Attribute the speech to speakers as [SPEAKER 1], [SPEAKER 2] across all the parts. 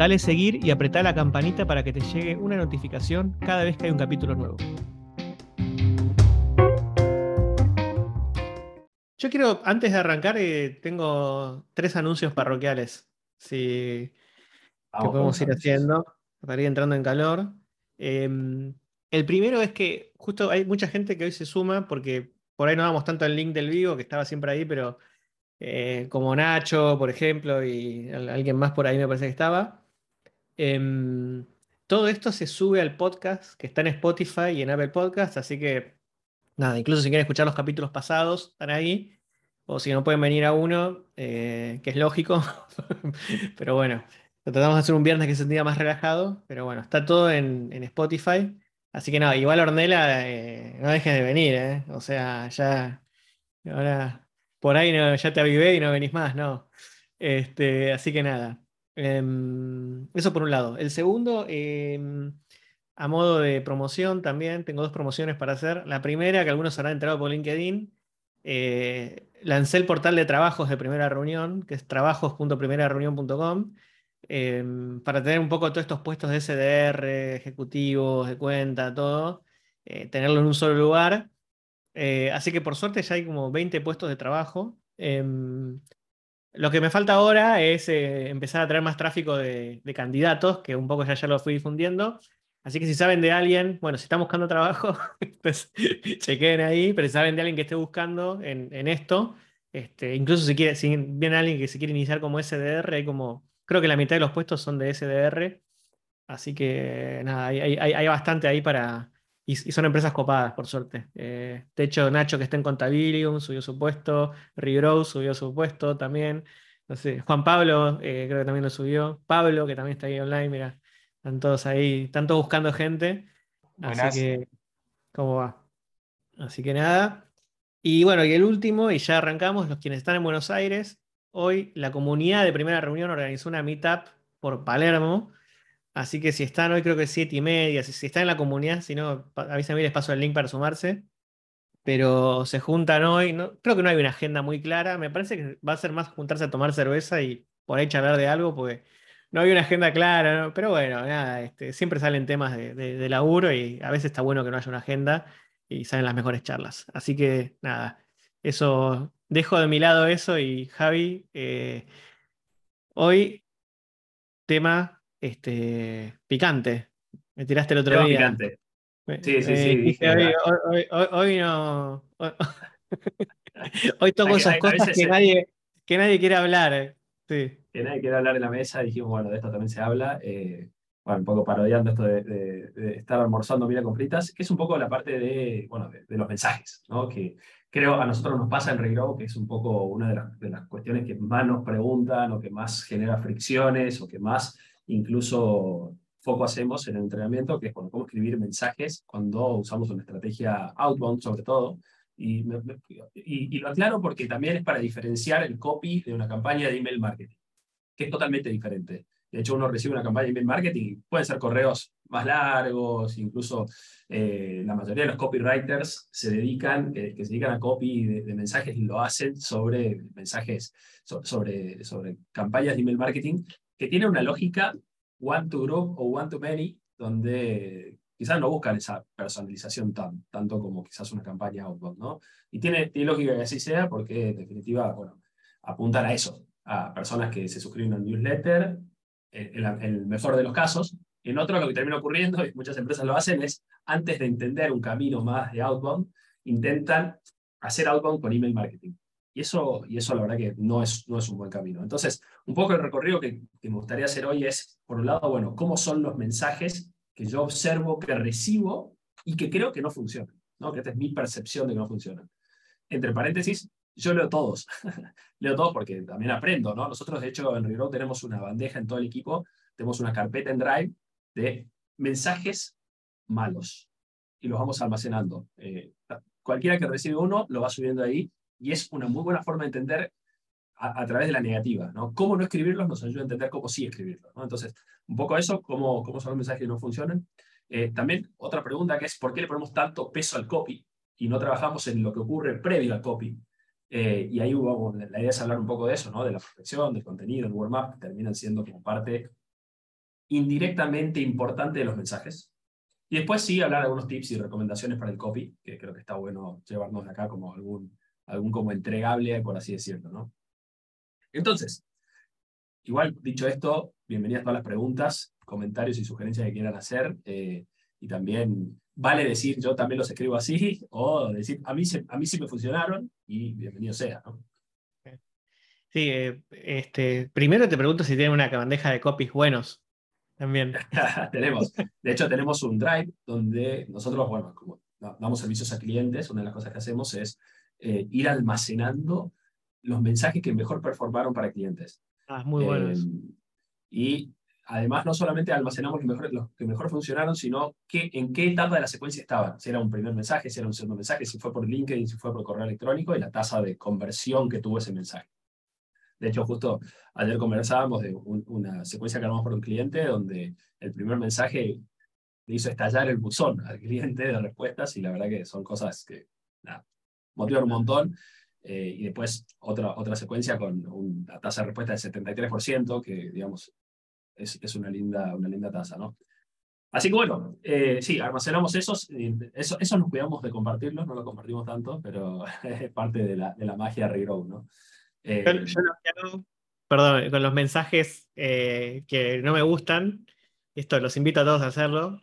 [SPEAKER 1] Dale seguir y apretá la campanita para que te llegue una notificación cada vez que hay un capítulo nuevo. Yo quiero, antes de arrancar, eh, tengo tres anuncios parroquiales. Si que podemos ir haciendo para ir entrando en calor. Em, el primero es que justo hay mucha gente que hoy se suma porque por ahí no damos tanto el link del vivo, que estaba siempre ahí, pero eh, como Nacho, por ejemplo, y alguien más por ahí me parece que estaba. Em, todo esto se sube al podcast que está en Spotify y en Apple Podcast, así que nada, incluso si quieren escuchar los capítulos pasados, están ahí. O si no pueden venir a uno, eh, que es lógico. pero bueno, lo tratamos de hacer un viernes que se sentía más relajado. Pero bueno, está todo en, Spotify. Así que nada, igual Ornella, eh, no dejes de venir, ¿eh? O sea, ya. Ahora, por ahí ya te avivé y no venís más, ¿no? Este, así que nada. Em, eso por un lado. El segundo, em, a modo de promoción también, tengo dos promociones para hacer. La primera, que algunos habrán entrado por LinkedIn, eh, lancé el portal de trabajos de primera reunión, que es trabajos.primerareunión.com, em, para tener un poco todos estos puestos de SDR, ejecutivos, de cuenta, todo, eh, tenerlo en un solo lugar. Eh, así que por suerte ya hay como 20 puestos de trabajo. Lo que me falta ahora es eh, empezar a traer más tráfico de, candidatos, que un poco ya, ya lo fui difundiendo. Así que si saben de alguien, bueno, si están buscando trabajo, pues chequen ahí, pero si saben de alguien que esté buscando en, esto, este, incluso si, quiere, si viene alguien que se quiere iniciar como SDR, hay como, creo que la mitad de los puestos son de SDR, así que nada, hay bastante ahí para, y, son empresas copadas, por suerte. Eh, de hecho, Nacho, que está en Contabilium, subió su puesto. Regrow subió su puesto también. No sé, Juan Pablo, eh, creo que también lo subió. Pablo, que también está ahí online, mira. Están todos ahí, están todos buscando gente. Así que, ¿cómo va? Así que nada. Y bueno, y el último, y ya arrancamos, los quienes están en Buenos Aires, hoy la comunidad de primera reunión organizó una meetup por Palermo Así que si están hoy, creo que siete y media. Si, están en la comunidad, si no, avísenme y les paso el link para sumarse. Pero se juntan hoy. Creo que no hay una agenda muy clara. Me parece que va a ser más juntarse a tomar cerveza y por ahí charlar de algo, porque no hay una agenda clara. Pero bueno, nada, este, siempre salen temas de, laburo y a veces está bueno que no haya una agenda y salen las mejores charlas. Así que nada, eso, dejo de mi lado eso y Javi, eh, hoy tema este, picante. Me tiraste el otro día.
[SPEAKER 2] Picante. Sí, sí, sí.
[SPEAKER 1] hoy, no. Hoy, toco esas cosas que, nadie, que nadie quiere hablar. Sí.
[SPEAKER 2] Que nadie quiere hablar en la mesa. Dijimos, bueno, de esto también se habla. Eh, bueno, un poco parodiando esto de, estar almorzando mira con fritas, que es un poco la parte de, bueno, de, los mensajes, ¿no? Que creo a nosotros nos pasa en Regrow, que es un poco una de las cuestiones que más nos preguntan o que más genera fricciones o que más incluso foco hacemos en el entrenamiento, que es cuando cómo escribir mensajes cuando usamos una estrategia outbound sobre todo. Y, y, lo aclaro porque también es para diferenciar el copy de una campaña de email marketing, que es totalmente diferente. De hecho, uno recibe una campaña de email marketing pueden ser correos más largos, incluso eh, la mayoría de los copywriters se dedican, que se dedican a copy de, mensajes y lo hacen sobre mensajes, sobre, sobre campañas de email marketing que tiene una lógica one to group o one to many, donde quizás no buscan esa personalización tan, tanto como quizás una campaña outbound, ¿no? Y tiene, tiene lógica que así sea porque en definitiva, bueno, apuntan a eso, a personas que se suscriben a un newsletter, en, el mejor de los casos. En otro, lo que termina ocurriendo, y muchas empresas lo hacen, es antes de entender un camino más de outbound, intentan hacer outbound con email marketing. Y eso, y eso la verdad que no es, no es un buen camino. Entonces, un poco el recorrido que, me gustaría hacer hoy es, por un lado, bueno, cómo son los mensajes que yo observo, que recibo y que creo que no funcionan, ¿no? que esta es mi percepción de que no funcionan. Entre paréntesis, yo leo todos, leo todos porque también aprendo, ¿no? Nosotros, de hecho, en Regrow tenemos una bandeja en todo el equipo, tenemos una carpeta en Drive de mensajes malos y los vamos almacenando. Eh, cualquiera que recibe uno lo va subiendo ahí y es una muy buena forma de entender a, través de la negativa. ¿no? Cómo no escribirlos nos ayuda a entender cómo sí escribirlos. Entonces, un poco eso, cómo, cómo son los mensajes que no funcionan. Eh, también otra pregunta que es, ¿por qué le ponemos tanto peso al copy y no trabajamos en lo que ocurre previo al copy? Eh, y ahí hubo, la idea es hablar un poco de eso, ¿no? de la perfección, del contenido, el warm-up, que terminan siendo como parte indirectamente importante de los mensajes. Y después sí hablar de algunos tips y recomendaciones para el copy, que creo que está bueno llevarnos acá como algún, algún como entregable, por así decirlo. ¿no? Entonces, igual dicho esto, bienvenidas todas las preguntas, comentarios y sugerencias que quieran hacer. Eh, y también vale decir, yo también los escribo así, o decir, a mí, a mí sí me funcionaron y bienvenido sea. ¿no?
[SPEAKER 1] Sí, eh, este, primero te pregunto si tienen una bandeja de copies buenos. También.
[SPEAKER 2] tenemos. De hecho, tenemos un drive donde nosotros, bueno, como damos servicios a clientes, una de las cosas que hacemos es eh, ir almacenando los mensajes que mejor performaron para clientes.
[SPEAKER 1] Ah, muy buenos.
[SPEAKER 2] Em, y además, no solamente almacenamos los, mejor, los que mejor funcionaron, sino que, en qué etapa de la secuencia estaban. Si era un primer mensaje, si era un segundo mensaje, si fue por LinkedIn, si fue por correo electrónico y la tasa de conversión que tuvo ese mensaje. De hecho, justo ayer conversábamos de una secuencia que armamos por un cliente donde el primer mensaje le hizo estallar el buzón al cliente de respuestas y la verdad que son cosas que nada, motivan un montón. Eh, y después otra, otra secuencia con una tasa de respuesta del 73%, que digamos es, es una, linda, una linda tasa. ¿no? Así que bueno, eh, sí, almacenamos esos, eso, eso nos cuidamos de compartirlos, no lo compartimos tanto, pero es parte de la, de la magia de Regrow, ¿no?
[SPEAKER 1] Eh, perdón, con los mensajes que no me gustan, esto los invito a todos a hacerlo,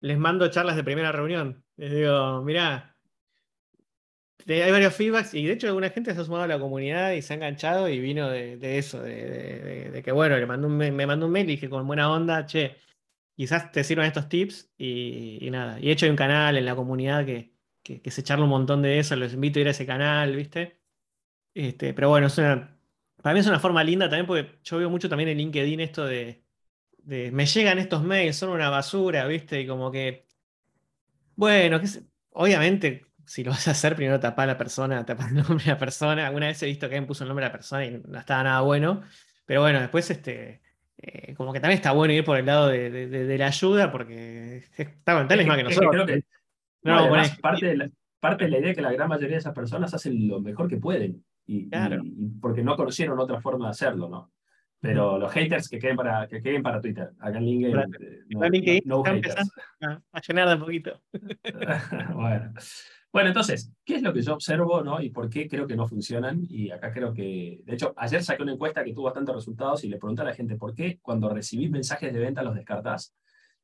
[SPEAKER 1] les mando charlas de primera reunión. Les digo, mirá, hay varios feedbacks y de hecho alguna gente se ha sumado a la comunidad y se ha enganchado y vino de, eso, de, que bueno, le mandó me mandó un mail y dije con buena onda, che, quizás te sirvan estos tips y, nada. Y de hecho hay un canal en la comunidad que, que, se charla un montón de eso, los invito a ir a ese canal, ¿viste? Este, pero bueno, es una, para mí es una forma linda también porque yo veo mucho también en LinkedIn esto de, me llegan estos mails, son una basura, ¿viste? Y como que, bueno, que obviamente si lo vas a hacer, primero tapa a la persona, tapa el nombre de la persona. Alguna vez he visto que alguien puso el nombre de la persona y no estaba nada bueno. Pero bueno, después este, eh, como que también está bueno ir por el lado de, la ayuda porque está con tal es más que nosotros.
[SPEAKER 2] no, parte, de la, parte de la idea es que la gran mayoría de esas personas hacen lo mejor que pueden y, porque no conocieron otra forma de hacerlo, ¿no? Pero los haters que queden para, que queden para Twitter, acá en LinkedIn,
[SPEAKER 1] no, haters. A, llenar de poquito.
[SPEAKER 2] bueno. Bueno, entonces, ¿qué es lo que yo observo ¿no? y por qué creo que no funcionan? Y acá creo que, de hecho, ayer saqué una encuesta que tuvo bastantes resultados y le pregunté a la gente por qué cuando recibís mensajes de venta los descartás.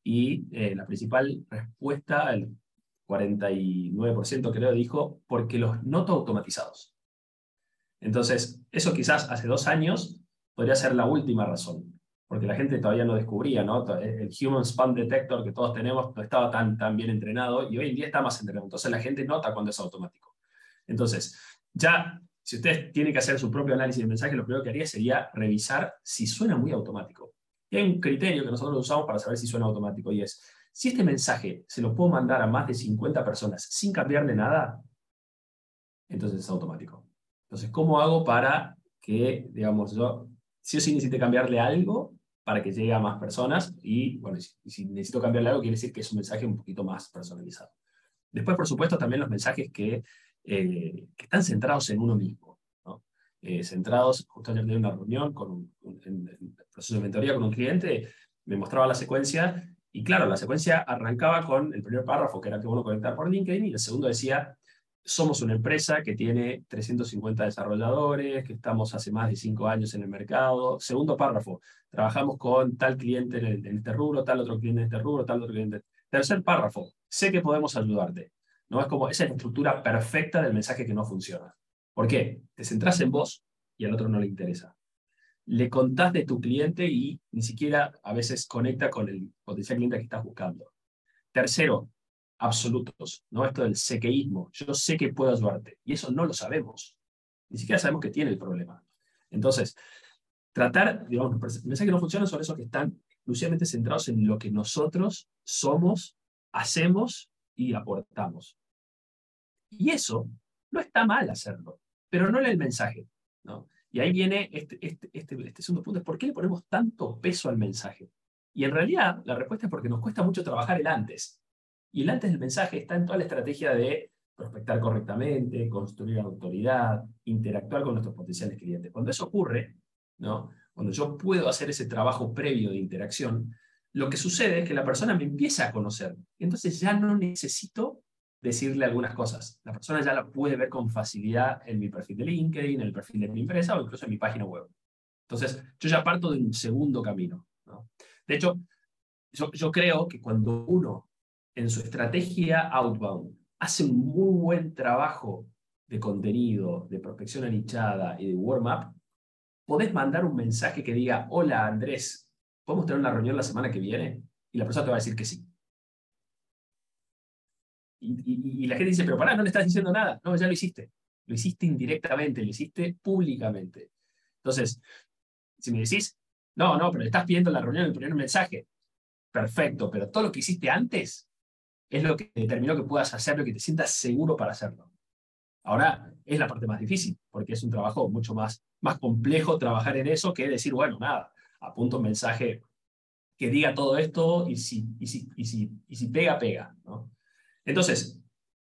[SPEAKER 2] Y eh, la principal respuesta, el 49% creo, dijo, porque los noto automatizados. Entonces, eso quizás hace dos años podría ser la última razón, porque la gente todavía no descubría, ¿no? El Human Spam Detector que todos tenemos no estaba tan, tan bien entrenado y hoy en día está más entrenado. Entonces la gente nota cuando es automático. Entonces, ya, si ustedes tienen que hacer su propio análisis de mensaje, lo primero que haría sería revisar si suena muy automático. Y hay un criterio que nosotros usamos para saber si suena automático y es, si este mensaje se lo puedo mandar a más de 50 personas sin cambiarle nada, entonces es automático. Entonces, ¿cómo hago para que, digamos, yo sí o sí necesite cambiarle algo para que llegue a más personas? Y, bueno, si, necesito cambiarle algo, quiere decir que es un mensaje un poquito más personalizado. Después, por supuesto, también los mensajes que, eh, que están centrados en uno mismo. Eh, centrados, justo ayer tenía una reunión con un, en, proceso de mentoría con un cliente, me mostraba la secuencia y claro, la secuencia arrancaba con el primer párrafo, que era que bueno conectar por LinkedIn, y el segundo decía, somos una empresa que tiene 350 desarrolladores, que estamos hace más de 5 años en el mercado. Segundo párrafo, trabajamos con tal cliente en, este rubro, tal otro cliente en este rubro, tal otro cliente. Tercer párrafo, sé que podemos ayudarte. ¿No? Es como, esa estructura perfecta del mensaje que no funciona. ¿Por qué? Te centras en vos y al otro no le interesa. Le contás de tu cliente y ni siquiera a veces conecta con el potencial cliente que estás buscando. Tercero, absolutos, ¿no? Esto del sequeísmo. Yo sé que puedo ayudarte. Y eso no lo sabemos. Ni siquiera sabemos que tiene el problema. Entonces, tratar, digamos, mensajes que no funcionan son esos que están exclusivamente centrados en lo que nosotros somos hacemos y aportamos. Y eso no está mal hacerlo, pero no en el mensaje. ¿no? Y ahí viene este, este, este, este segundo punto, ¿por qué le ponemos tanto peso al mensaje? Y en realidad la respuesta es porque nos cuesta mucho trabajar el antes. Y el antes del mensaje está en toda la estrategia de prospectar correctamente, construir autoridad, interactuar con nuestros potenciales clientes. Cuando eso ocurre, ¿no? cuando yo puedo hacer ese trabajo previo de interacción, lo que sucede es que la persona me empieza a conocer. Entonces ya no necesito decirle algunas cosas. La persona ya la puede ver con facilidad en mi perfil de LinkedIn, en el perfil de mi empresa o incluso en mi página web. Entonces, yo ya parto de un segundo camino. De hecho, yo, yo creo que cuando uno en su estrategia outbound hace un muy buen trabajo de contenido, de prospección anichada y de warm-up, podés mandar un mensaje que diga, hola Andrés, ¿podemos tener una reunión la semana que viene? Y la persona te va a decir que sí. Y, la gente dice, pero pará, no le estás diciendo nada. No, ya lo hiciste. Lo hiciste indirectamente, lo hiciste públicamente. Entonces, si me decís, no, no, pero le estás pidiendo la reunión el primer mensaje, perfecto, pero todo lo que hiciste antes es lo que determinó que puedas hacerlo y que te sientas seguro para hacerlo. Ahora es la parte más difícil, porque es un trabajo mucho más, más complejo trabajar en eso que decir, bueno, nada, apunto un mensaje que diga todo esto y si, y si, y si, y si pega, pega. ¿no? Entonces,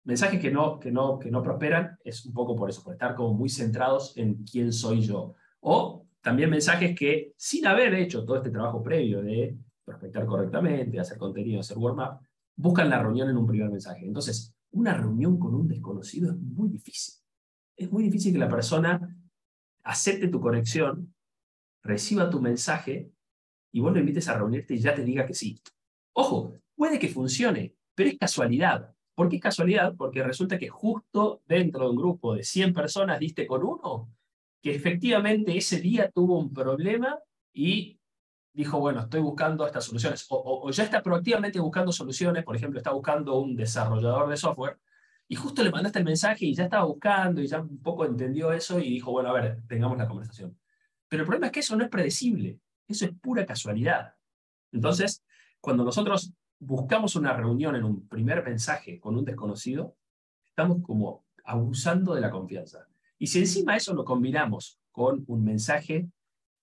[SPEAKER 2] mensajes que no, que, no, que no prosperan es un poco por eso, por estar como muy centrados en quién soy yo. O también mensajes que, sin haber hecho todo este trabajo previo de prospectar correctamente, hacer contenido, hacer warm-up, buscan la reunión en un primer mensaje. Entonces, una reunión con un desconocido es muy difícil. Es muy difícil que la persona acepte tu conexión, reciba tu mensaje y vos lo invites a reunirte y ya te diga que sí. Ojo, puede que funcione, pero es casualidad. ¿Por qué es casualidad? Porque resulta que justo dentro de un grupo de 100 personas diste con uno que efectivamente ese día tuvo un problema y dijo, bueno, estoy buscando estas soluciones. O, ya está proactivamente buscando soluciones, por ejemplo, está buscando un desarrollador de software y justo le mandaste el mensaje y ya estaba buscando y ya un poco entendió eso y dijo, bueno, a ver, tengamos la conversación. Pero el problema es que eso no es predecible, eso es pura casualidad. Entonces, cuando nosotros buscamos una reunión en un primer mensaje con un desconocido, estamos como abusando de la confianza. Y si encima eso lo combinamos con un mensaje,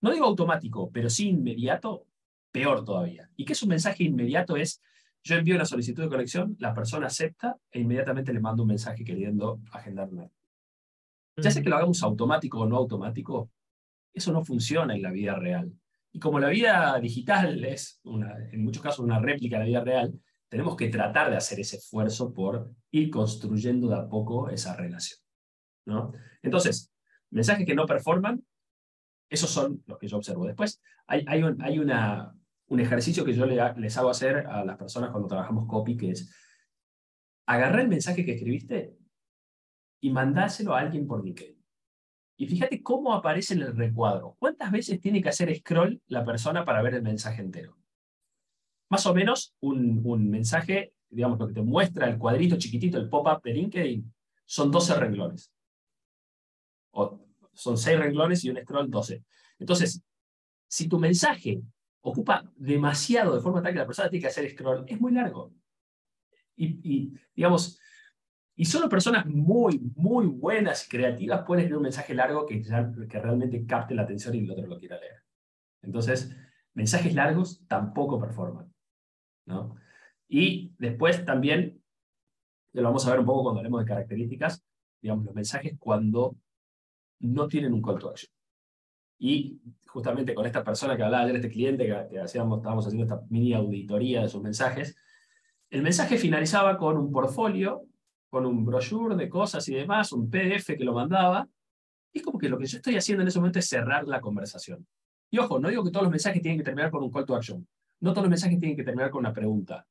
[SPEAKER 2] no digo automático, pero sí inmediato, peor todavía. ¿Y qué es un mensaje inmediato? Es, yo envío una solicitud de conexión, la persona acepta e inmediatamente le mando un mensaje queriendo agendar una. Ya sea que lo hagamos automático o no automático, eso no funciona en la vida real. Y como la vida digital es, una, en muchos casos, una réplica de la vida real, tenemos que tratar de hacer ese esfuerzo por ir construyendo de a poco esa relación. ¿no? Entonces, mensajes que no performan, esos son los que yo observo. Después, hay, hay, un, una, un ejercicio que yo les hago hacer a las personas cuando trabajamos copy, que es agarrar el mensaje que escribiste y mandárselo a alguien por LinkedIn. Y fíjate cómo aparece en el recuadro. ¿Cuántas veces tiene que hacer scroll la persona para ver el mensaje entero? Más o menos un, un mensaje, digamos, lo que te muestra el cuadrito chiquitito, el pop-up de LinkedIn, son 12 renglones. O son 6 renglones y un scroll 12. Entonces, si tu mensaje ocupa demasiado de forma tal que la persona tiene que hacer scroll, es muy largo. Y, digamos, y solo personas muy, muy buenas y creativas pueden escribir un mensaje largo que, que realmente capte la atención y el otro lo quiera leer. Entonces, mensajes largos tampoco performan. ¿no? Y después también, lo vamos a ver un poco cuando hablemos de características, digamos, los mensajes cuando no tienen un call to action. Y justamente con esta persona que hablaba ayer, este cliente que, hacíamos, estábamos haciendo esta mini auditoría de sus mensajes, el mensaje finalizaba con un portfolio con un brochure de cosas y demás, un PDF que lo mandaba. Y es como que lo que yo estoy haciendo en ese momento es cerrar la conversación. Y ojo, no digo que todos los mensajes tienen que terminar con un call to action. No todos los mensajes tienen que terminar con una pregunta.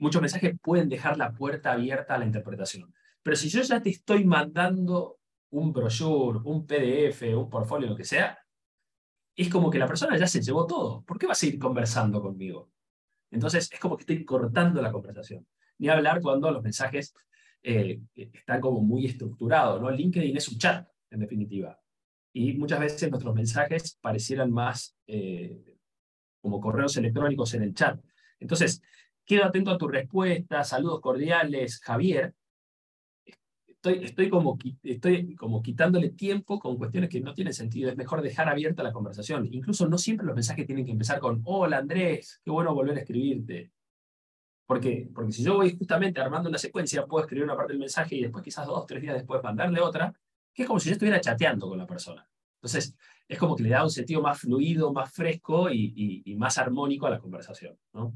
[SPEAKER 2] Muchos mensajes pueden dejar la puerta abierta a la interpretación. Pero si yo ya te estoy mandando un brochure, un PDF, un portfolio, lo que sea, es como que la persona ya se llevó todo. ¿Por qué va a seguir conversando conmigo? Entonces es como que estoy cortando la conversación. Ni hablar cuando los mensajes eh, están como muy estructurados, ¿no? LinkedIn es un chat, en definitiva. Y muchas veces nuestros mensajes parecieran más eh, como correos electrónicos en el chat. Entonces, quedo atento a tu respuesta, saludos cordiales, Javier. Estoy, estoy, como, estoy como quitándole tiempo con cuestiones que no tienen sentido. Es mejor dejar abierta la conversación. Incluso no siempre los mensajes tienen que empezar con, hola Andrés, qué bueno volver a escribirte. ¿Por? Porque si yo voy justamente armando una secuencia, puedo escribir una parte del mensaje y después quizás dos, tres días después mandarle otra, que es como si yo estuviera chateando con la persona. Entonces, es como que le da un sentido más fluido, más fresco y, y más armónico a la conversación. ¿no?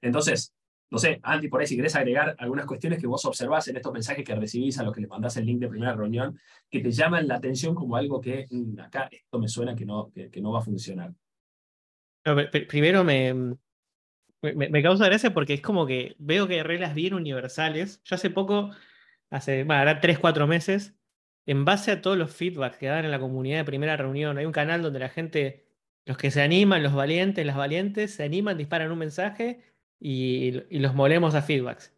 [SPEAKER 2] Entonces, no sé, Andy, por ahí si querés agregar algunas cuestiones que vos observás en estos mensajes que recibís a los que le mandás el link de primera reunión, que te llaman la atención como algo que mm, acá esto me suena que no, que, no va a funcionar.
[SPEAKER 1] primero me, me, causa gracia porque es como que veo que hay reglas bien universales. Yo hace poco, hace, bueno, ahora tres, cuatro meses, en base a todos los feedbacks que dan en la comunidad de primera reunión, hay un canal donde la gente, los que se animan, los valientes, las valientes, se animan, disparan un mensaje y, los molemos a feedbacks.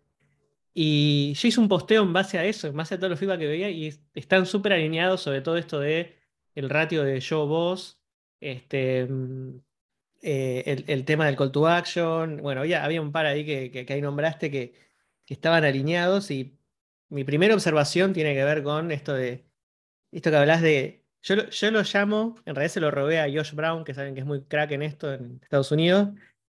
[SPEAKER 1] Y yo hice un posteo en base a eso, en base a todos los feedbacks que veía, y están súper alineados sobre todo esto de el ratio de yo-vos, este, eh, el, tema del call to action. Bueno, ya había un par ahí que, que, ahí nombraste que, que, estaban alineados. Y mi primera observación tiene que ver con esto de esto que hablas de. Yo, yo lo llamo, en realidad se lo robé a Josh Brown, que saben que es muy crack en esto en Estados Unidos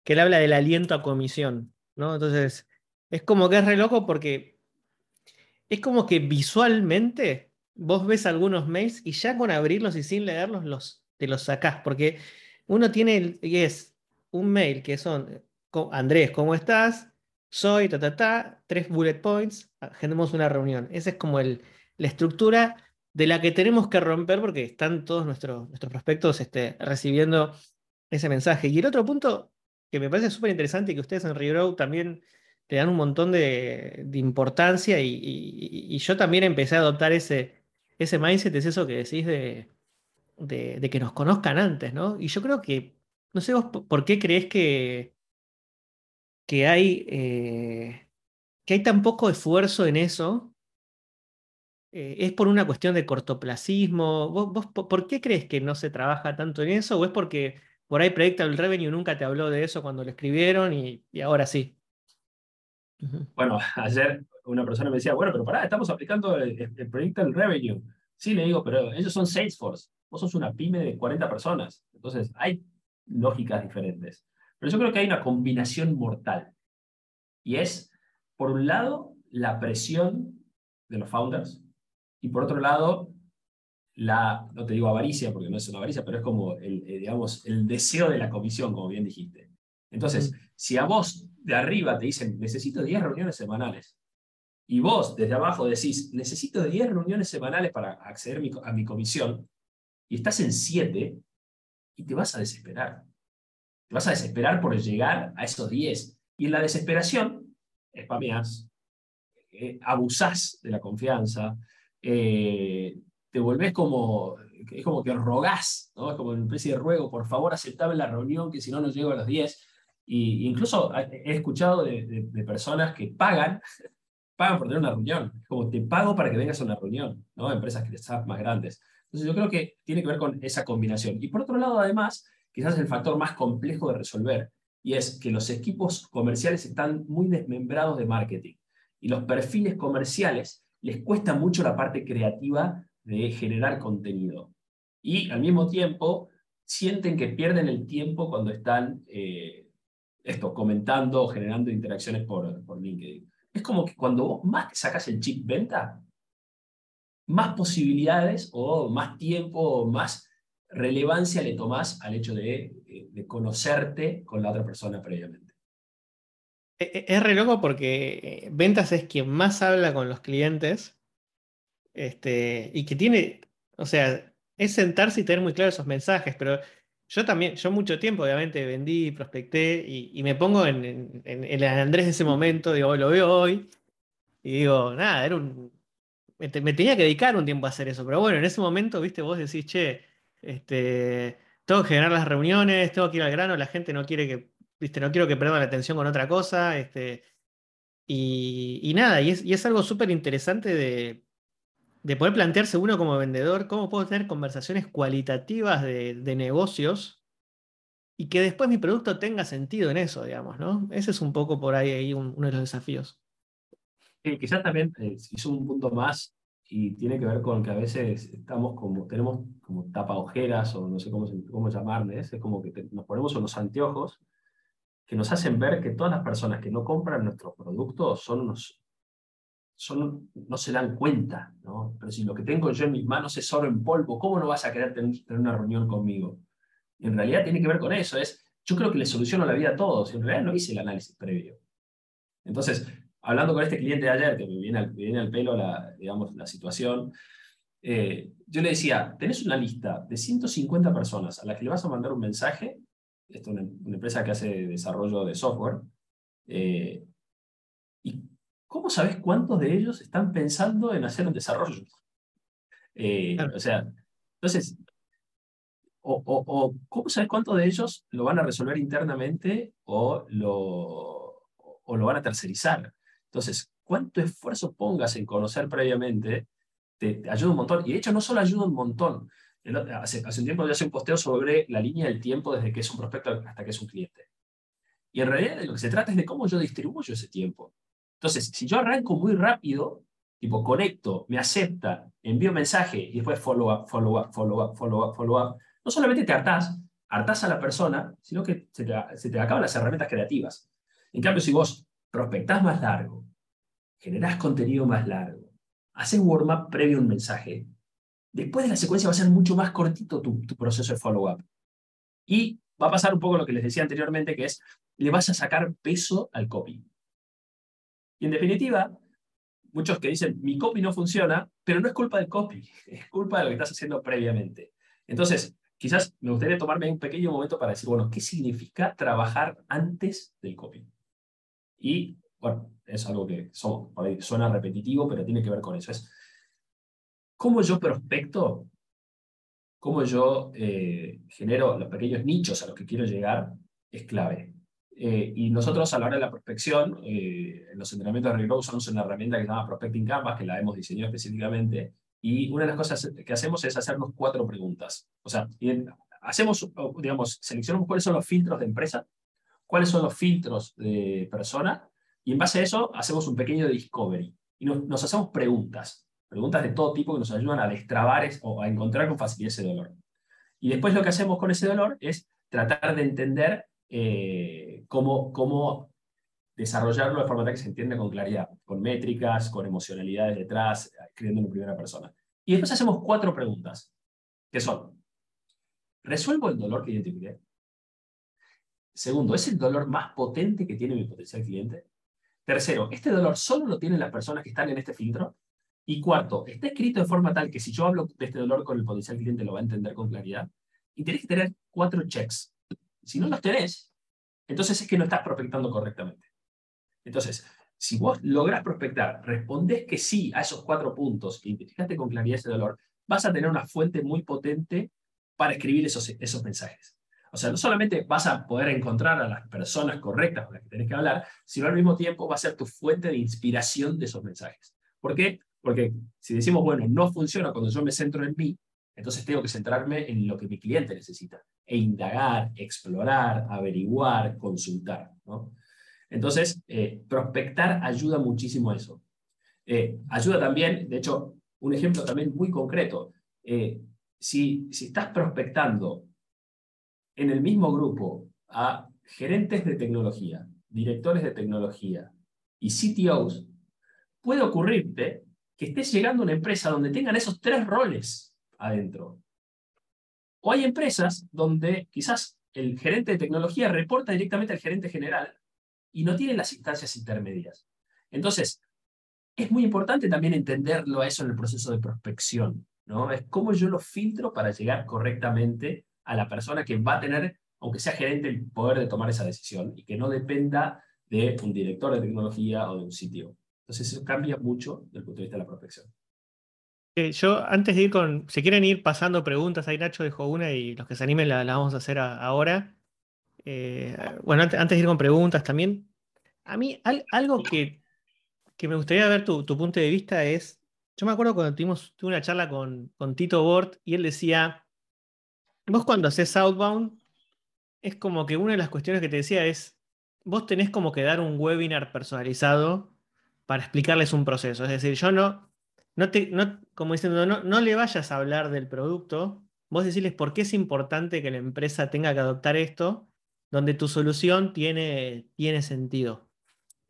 [SPEAKER 1] que él habla del aliento a comisión, ¿no? Entonces, es como que es re loco porque es como que visualmente vos ves algunos mails y ya con abrirlos y sin leerlos los, te los sacás, porque uno tiene, y es un mail que son, Andrés, ¿cómo estás? Soy, ta, ta, ta, tres bullet points, agendemos una reunión. Esa es como el, la estructura de la que tenemos que romper porque están todos nuestros, nuestros prospectos este, recibiendo ese mensaje. Y el otro punto que me parece súper interesante que ustedes en Regrow también le dan un montón de, importancia y, yo también empecé a adoptar ese, ese mindset, es eso que decís de, de, que nos conozcan antes, ¿no? Y yo creo que, no sé vos por qué crees que, que hay, eh, que hay tan poco esfuerzo en eso. Eh, ¿Es por una cuestión de cortoplacismo? ¿Vos, vos, ¿Por qué crees que no se trabaja tanto en eso? ¿O es porque por ahí Predictable Revenue nunca te habló de eso cuando lo escribieron y, ahora sí.
[SPEAKER 2] Bueno, ayer una persona me decía, bueno, pero pará, estamos aplicando el, el, Predictable Revenue. Sí, le digo, pero ellos son Salesforce. Vos sos una pyme de 40 personas. Entonces, hay lógicas diferentes. Pero yo creo que hay una combinación mortal. Y es, por un lado, la presión de los founders y por otro lado, la, no te digo avaricia porque no es una avaricia, pero es como el, eh, digamos, el deseo de la comisión, como bien dijiste. Entonces, si a vos de arriba te dicen, necesito 10 reuniones semanales, y vos desde abajo decís, necesito 10 reuniones semanales para acceder a mi comisión, y estás en 7, y te vas a desesperar. Te vas a desesperar por llegar a esos 10. Y en la desesperación, spameás, eh, abusás de la confianza, eh, te volvés como, es como que rogás, ¿no? es como una especie de ruego, por favor aceptame la reunión, que si no, no llego a los 10. Y incluso he escuchado de, de, personas que pagan, pagan por tener una reunión, como te pago para que vengas a una reunión, ¿no? empresas que están más grandes. Entonces yo creo que tiene que ver con esa combinación. Y por otro lado, además, quizás el factor más complejo de resolver, y es que los equipos comerciales están muy desmembrados de marketing. Y los perfiles comerciales les cuesta mucho la parte creativa de generar contenido. Y al mismo tiempo sienten que pierden el tiempo cuando están eh, esto, comentando o generando interacciones por, por LinkedIn. Es como que cuando vos más te sacas el chip venta, más posibilidades o más tiempo o más relevancia le tomás al hecho de, eh, de conocerte con la otra persona previamente.
[SPEAKER 1] E, e, es re loco porque eh, ventas es quien más habla con los clientes este, y que tiene, o sea, es sentarse y tener muy claros esos mensajes, pero yo también, yo mucho tiempo obviamente vendí, prospecté y, me pongo en, el Andrés de ese momento, digo, lo veo hoy y digo, nada, era un, me, tenía que dedicar un tiempo a hacer eso, pero bueno, en ese momento, viste, vos decís, che, este, tengo que generar las reuniones, tengo que ir al grano, la gente no quiere que, viste, no quiero que pierdan la atención con otra cosa, este, y, nada, y es, y es algo súper interesante de, de poder plantearse uno como vendedor, cómo puedo tener conversaciones cualitativas de, negocios y que después mi producto tenga sentido en eso, digamos, ¿no? Ese es un poco por ahí, uno de los desafíos.
[SPEAKER 2] Sí, quizás también eh, hizo un punto más y tiene que ver con que a veces estamos como, tenemos como tapa ojeras o no sé cómo, cómo llamarles, es como que nos ponemos unos anteojos que nos hacen ver que todas las personas que no compran nuestros productos son unos, son, no se dan cuenta, ¿no? Pero si lo que tengo yo en mis manos es oro en polvo, ¿cómo no vas a querer tener, una reunión conmigo? en realidad tiene que ver con eso, es, yo creo que le soluciono la vida a todos, en realidad no hice el análisis previo. Entonces, hablando con este cliente de ayer, que me viene al, pelo la, digamos, la situación, eh, yo le decía, tenés una lista de 150 personas a las que le vas a mandar un mensaje, esto es una, empresa que hace desarrollo de software, eh, ¿cómo sabes cuántos de ellos están pensando en hacer un desarrollo? Eh, o sea, entonces, o, ¿cómo sabes cuántos de ellos lo van a resolver internamente o lo, o lo van a tercerizar? Entonces, cuánto esfuerzo pongas en conocer previamente te, ayuda un montón. Y de hecho, no solo ayuda un montón. Hace, hace un tiempo yo hice un posteo sobre la línea del tiempo desde que es un prospecto hasta que es un cliente. Y en realidad de lo que se trata es de cómo yo distribuyo ese tiempo. Entonces, si yo arranco muy rápido, tipo conecto, me acepta, envío mensaje y después follow up, follow up, follow up, follow up, follow up, no solamente te hartás, hartás a la persona, sino que se te, acaban las herramientas creativas. En cambio, si vos prospectás más largo, generás contenido más largo, haces warm-up previo a un mensaje, después de la secuencia va a ser mucho más cortito tu, tu proceso de follow-up. Y va a pasar un poco lo que les decía anteriormente, que es, le vas a sacar peso al copy. Y en definitiva, muchos que dicen, mi copy no funciona, pero no es culpa del copy, es culpa de lo que estás haciendo previamente. Entonces, quizás me gustaría tomarme un pequeño momento para decir, bueno, ¿qué significa trabajar antes del copy? Y, bueno, es algo que suena repetitivo, pero tiene que ver con eso. Es cómo yo prospecto, cómo yo eh, genero los pequeños nichos a los que quiero llegar, es clave. Eh, y nosotros a la hora de la prospección, eh, los entrenamientos de Regrow usamos una herramienta que se llama Prospecting Canvas, que la hemos diseñado específicamente, y una de las cosas que hacemos es hacernos cuatro preguntas. O sea, hacemos, digamos, seleccionamos cuáles son los filtros de empresa, cuáles son los filtros de persona, y en base a eso hacemos un pequeño discovery. Y nos, hacemos preguntas, preguntas de todo tipo que nos ayudan a destrabar o a encontrar con facilidad ese dolor. Y después lo que hacemos con ese dolor es tratar de entender eh, cómo, cómo desarrollarlo de forma tal que se entienda con claridad, con métricas, con emocionalidades detrás, escribiendo en primera persona. Y después hacemos cuatro preguntas, que son, ¿resuelvo el dolor que identifiqué? Segundo, ¿es el dolor más potente que tiene mi potencial cliente? Tercero, ¿este dolor solo lo tienen las personas que están en este filtro? Y cuarto, está escrito de forma tal que si yo hablo de este dolor con el potencial cliente lo va a entender con claridad. Y tenés que tener cuatro checks. Si no los tenés, entonces es que no estás prospectando correctamente. Entonces, si vos lográs prospectar, respondés que sí a esos cuatro puntos, identificaste con claridad ese dolor, vas a tener una fuente muy potente para escribir esos, esos mensajes. O sea, no solamente vas a poder encontrar a las personas correctas con las que tenés que hablar, sino al mismo tiempo va a ser tu fuente de inspiración de esos mensajes. ¿Por qué? Porque si decimos, bueno, no funciona cuando yo me centro en mí, entonces tengo que centrarme en lo que mi cliente necesita e indagar, explorar, averiguar, consultar. Entonces, eh, prospectar ayuda muchísimo a eso. Eh, ayuda también, de hecho, un ejemplo también muy concreto. Eh, si, si estás prospectando en el mismo grupo a gerentes de tecnología, directores de tecnología y CTOs, puede ocurrirte que estés llegando a una empresa donde tengan esos tres roles adentro. O hay empresas donde quizás el gerente de tecnología reporta directamente al gerente general y no tiene las instancias intermedias. Entonces, es muy importante también entenderlo eso en el proceso de prospección, ¿no? Es cómo yo lo filtro para llegar correctamente a la persona que va a tener, aunque sea gerente, el poder de tomar esa decisión y que no dependa de un director de tecnología o de un sitio. Entonces, eso cambia mucho desde el punto de vista de la prospección.
[SPEAKER 1] Yo, antes de ir con, si quieren ir pasando preguntas, ahí Nacho dejó una y los que se animen la, vamos a hacer ahora. Eh, bueno, antes, de ir con preguntas también, a mí algo que, me gustaría ver tu, punto de vista es, yo me acuerdo cuando tuvimos tuve una charla con, con Tito Bort y él decía, vos cuando haces outbound, es como que una de las cuestiones que te decía es, vos tenés como que dar un webinar personalizado para explicarles un proceso. Es decir, yo no, no te, no, como diciendo, no, no le vayas a hablar del producto, vos decirles por qué es importante que la empresa tenga que adoptar esto, donde tu solución tiene, tiene sentido.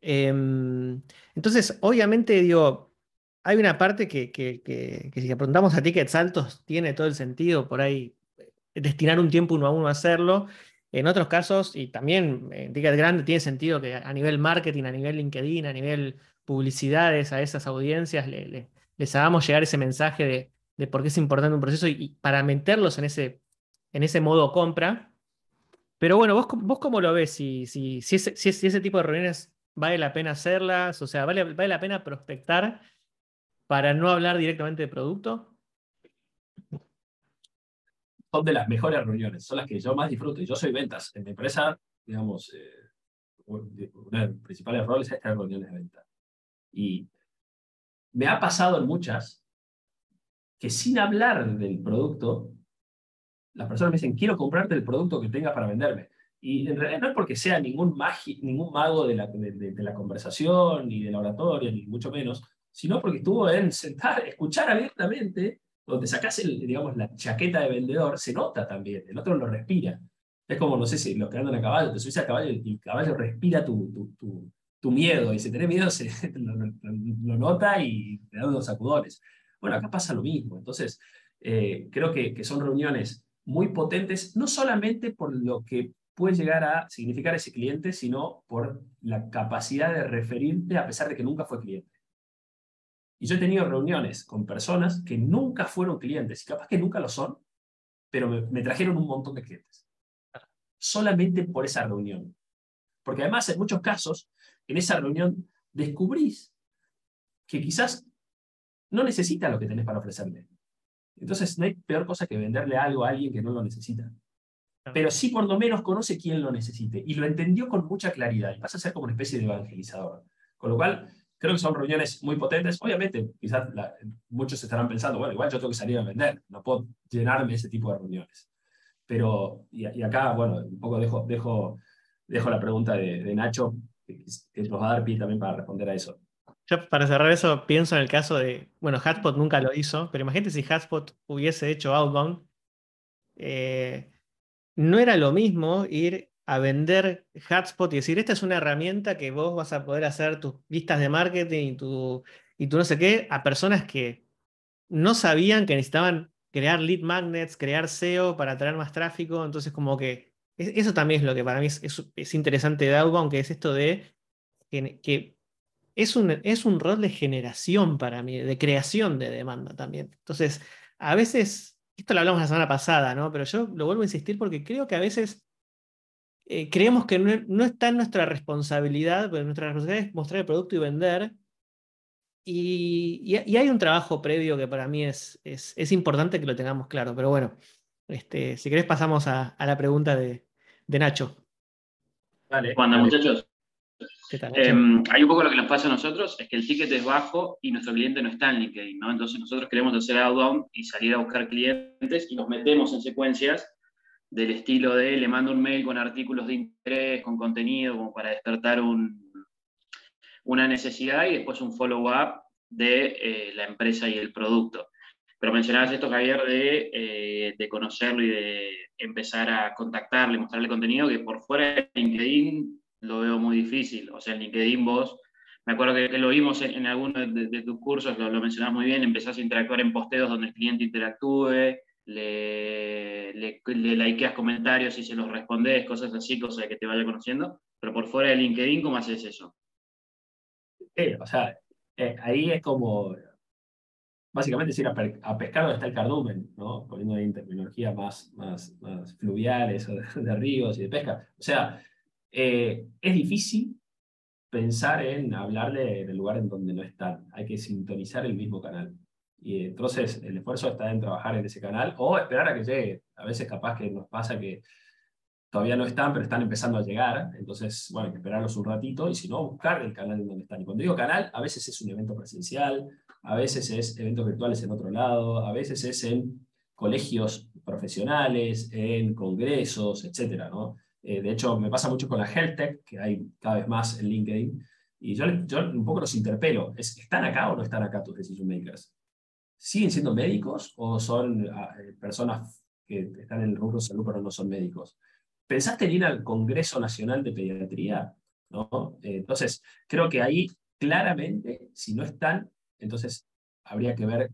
[SPEAKER 1] Em, entonces, obviamente, digo, hay una parte que, que, que, si apuntamos a tickets altos tiene todo el sentido por ahí eh, destinar un tiempo uno a uno a hacerlo. En otros casos, y también en tickets grandes, tiene sentido que a nivel marketing, a nivel LinkedIn, a nivel publicidades a esas audiencias, les hagamos llegar ese mensaje de, por qué es importante un proceso y, para meterlos en ese, en ese modo compra. Pero bueno, vos, vos cómo lo ves, si, si, si, ese, si, ese tipo de reuniones vale la pena hacerlas, o sea, vale, vale la pena prospectar para no hablar directamente de producto.
[SPEAKER 2] Son de las mejores reuniones, son las que yo más disfruto. Yo soy ventas. En mi empresa, digamos, eh, uno de los principales roles es tener reuniones de ventas. Y me ha pasado en muchas que sin hablar del producto, las personas me dicen, quiero comprarte el producto que tengas para venderme. Y en realidad no es porque sea ningún, ningún mago de la, de, la, conversación, ni de la oratoria, ni mucho menos, sino porque estuvo en sentar, escuchar abiertamente, donde sacas digamos, la chaqueta de vendedor, se nota también, el otro lo respira. Es como, no sé si los que andan a caballo, te subes a caballo y el caballo respira tu, tu miedo, y si tenés miedo se, lo, nota y te da unos sacudones. Bueno, acá pasa lo mismo. Entonces, eh, creo que, que, son reuniones muy potentes, no solamente por lo que puede llegar a significar ese cliente, sino por la capacidad de referirte a pesar de que nunca fue cliente. Y yo he tenido reuniones con personas que nunca fueron clientes, y capaz que nunca lo son, pero me, me trajeron un montón de clientes. Solamente por esa reunión. Porque además, en muchos casos, en esa reunión descubrís que quizás no necesita lo que tenés para ofrecerle. Entonces, no hay peor cosa que venderle algo a alguien que no lo necesita. Pero sí, por lo menos, conoce quién lo necesite y lo entendió con mucha claridad y pasa a ser como una especie de evangelizador. Con lo cual, creo que son reuniones muy potentes. Obviamente, quizás muchos estarán pensando, bueno, igual yo tengo que salir a vender, no puedo llenarme ese tipo de reuniones. Pero, y, acá, bueno, un poco dejo, dejo, dejo la pregunta de, de Nacho que, nos va a dar pie también para responder a eso.
[SPEAKER 1] Yo para cerrar eso pienso en el caso de, bueno, Hatspot nunca lo hizo, pero imagínate si Hatspot hubiese hecho Outbound, eh, no era lo mismo ir a vender Hatspot y decir, esta es una herramienta que vos vas a poder hacer tus listas de marketing y tu, y tu no sé qué, a personas que no sabían que necesitaban crear lead magnets, crear SEO para atraer más tráfico, entonces como que eso también es lo que para mí es, interesante de Outbound, que es esto de que, es, un, es un rol de generación para mí, de creación de demanda también. Entonces, a veces, esto lo hablamos la semana pasada, ¿no? Pero yo lo vuelvo a insistir porque creo que a veces eh, creemos que no, está en nuestra responsabilidad, porque nuestra responsabilidad es mostrar el producto y vender. Y, hay un trabajo previo que para mí es, es, importante que lo tengamos claro. Pero bueno, este, si querés pasamos a la pregunta de, de Nacho.
[SPEAKER 3] Vale. Cuando, muchachos. Em, hay un poco lo que nos pasa a nosotros, es que el ticket es bajo y nuestro cliente no está en LinkedIn, ¿no? Entonces nosotros queremos hacer outbound y salir a buscar clientes y nos metemos en secuencias del estilo de le mando un mail con artículos de interés, con contenido, como para despertar un, una necesidad y después un follow-up de eh, la empresa y el producto. Pero mencionabas esto, Javier, de, eh, de conocerlo y de empezar a contactarle, mostrarle contenido, que por fuera de LinkedIn lo veo muy difícil. O sea, en LinkedIn vos, me acuerdo que, lo vimos en, algunos de, tus cursos, lo, lo mencionabas muy bien, empezás a interactuar en posteos donde el cliente interactúe, le, le, le likeas comentarios y se los respondes, cosas así, cosas que te vaya conociendo. Pero por fuera de LinkedIn, ¿cómo haces eso?
[SPEAKER 2] Sí, o sea, eh, ahí es como básicamente es ir a, pescar donde está el cardumen, ¿no? poniendo ahí terminología más, más, más fluviales de, ríos y de pesca. O sea, eh, es difícil pensar en hablarle del lugar en donde no están. Hay que sintonizar el mismo canal. Y entonces el esfuerzo está en trabajar en ese canal o esperar a que llegue. A veces capaz que nos pasa que todavía no están, pero están empezando a llegar. Entonces, bueno, hay que esperarlos un ratito y si no, buscar el canal en donde están. Y cuando digo canal, a veces es un evento presencial, a veces es eventos virtuales en otro lado, a veces es en colegios, profesionales, en congresos, etc. ¿no? Eh, de hecho, me pasa mucho con la health tech, que hay cada vez más en LinkedIn, y yo, yo un poco los interpelo. ¿Están acá o no están acá tus decision makers? ¿Siguen siendo médicos o son ah, eh, personas que están en el rubro de salud pero no son médicos? ¿Pensaste en ir al Congreso Nacional de Pediatría? ¿No? Eh, entonces, creo que ahí claramente, si no están, entonces habría que ver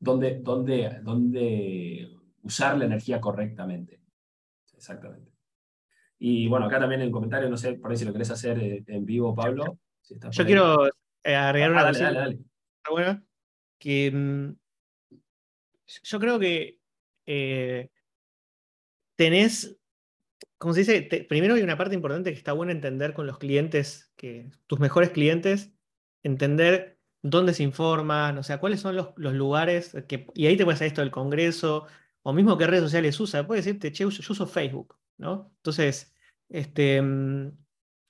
[SPEAKER 2] dónde, dónde, dónde usar la energía correctamente. Exactamente. Y bueno, acá también en el comentario, no sé, por ahí si lo querés hacer eh, en vivo, Pablo.
[SPEAKER 1] Yo quiero agregar ah, una cosa. Dale, dale que mm, yo creo que eh, tenés, como se dice, primero hay una parte importante que está bueno entender con los clientes, que tus mejores clientes, entender dónde se informan, o sea, cuáles son los, lugares, que, y ahí te puedes hacer esto del Congreso, o mismo qué redes sociales usa, puedes decirte, che, yo uso Facebook, ¿no? Entonces, este, mm,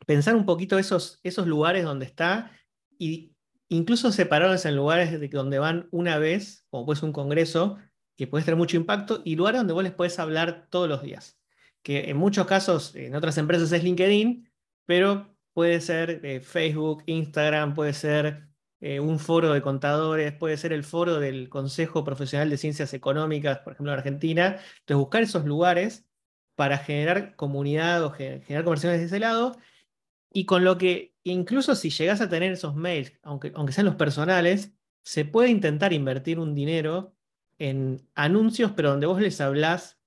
[SPEAKER 1] pensar un poquito esos, esos lugares donde está y incluso separarlos en lugares de donde van una vez, como puede ser un congreso, que puede tener mucho impacto, y lugares donde vos les podés hablar todos los días. Que en muchos casos, en otras empresas es LinkedIn, pero puede ser eh, Facebook, Instagram, puede ser eh, un foro de contadores, puede ser el foro del Consejo Profesional de Ciencias Económicas, por ejemplo, en Argentina. Entonces, buscar esos lugares para generar comunidad o generar conversaciones de ese lado y con lo que, incluso si llegas a tener esos mails, aunque, aunque sean los personales, se puede intentar invertir un dinero en anuncios, pero donde vos les hablás,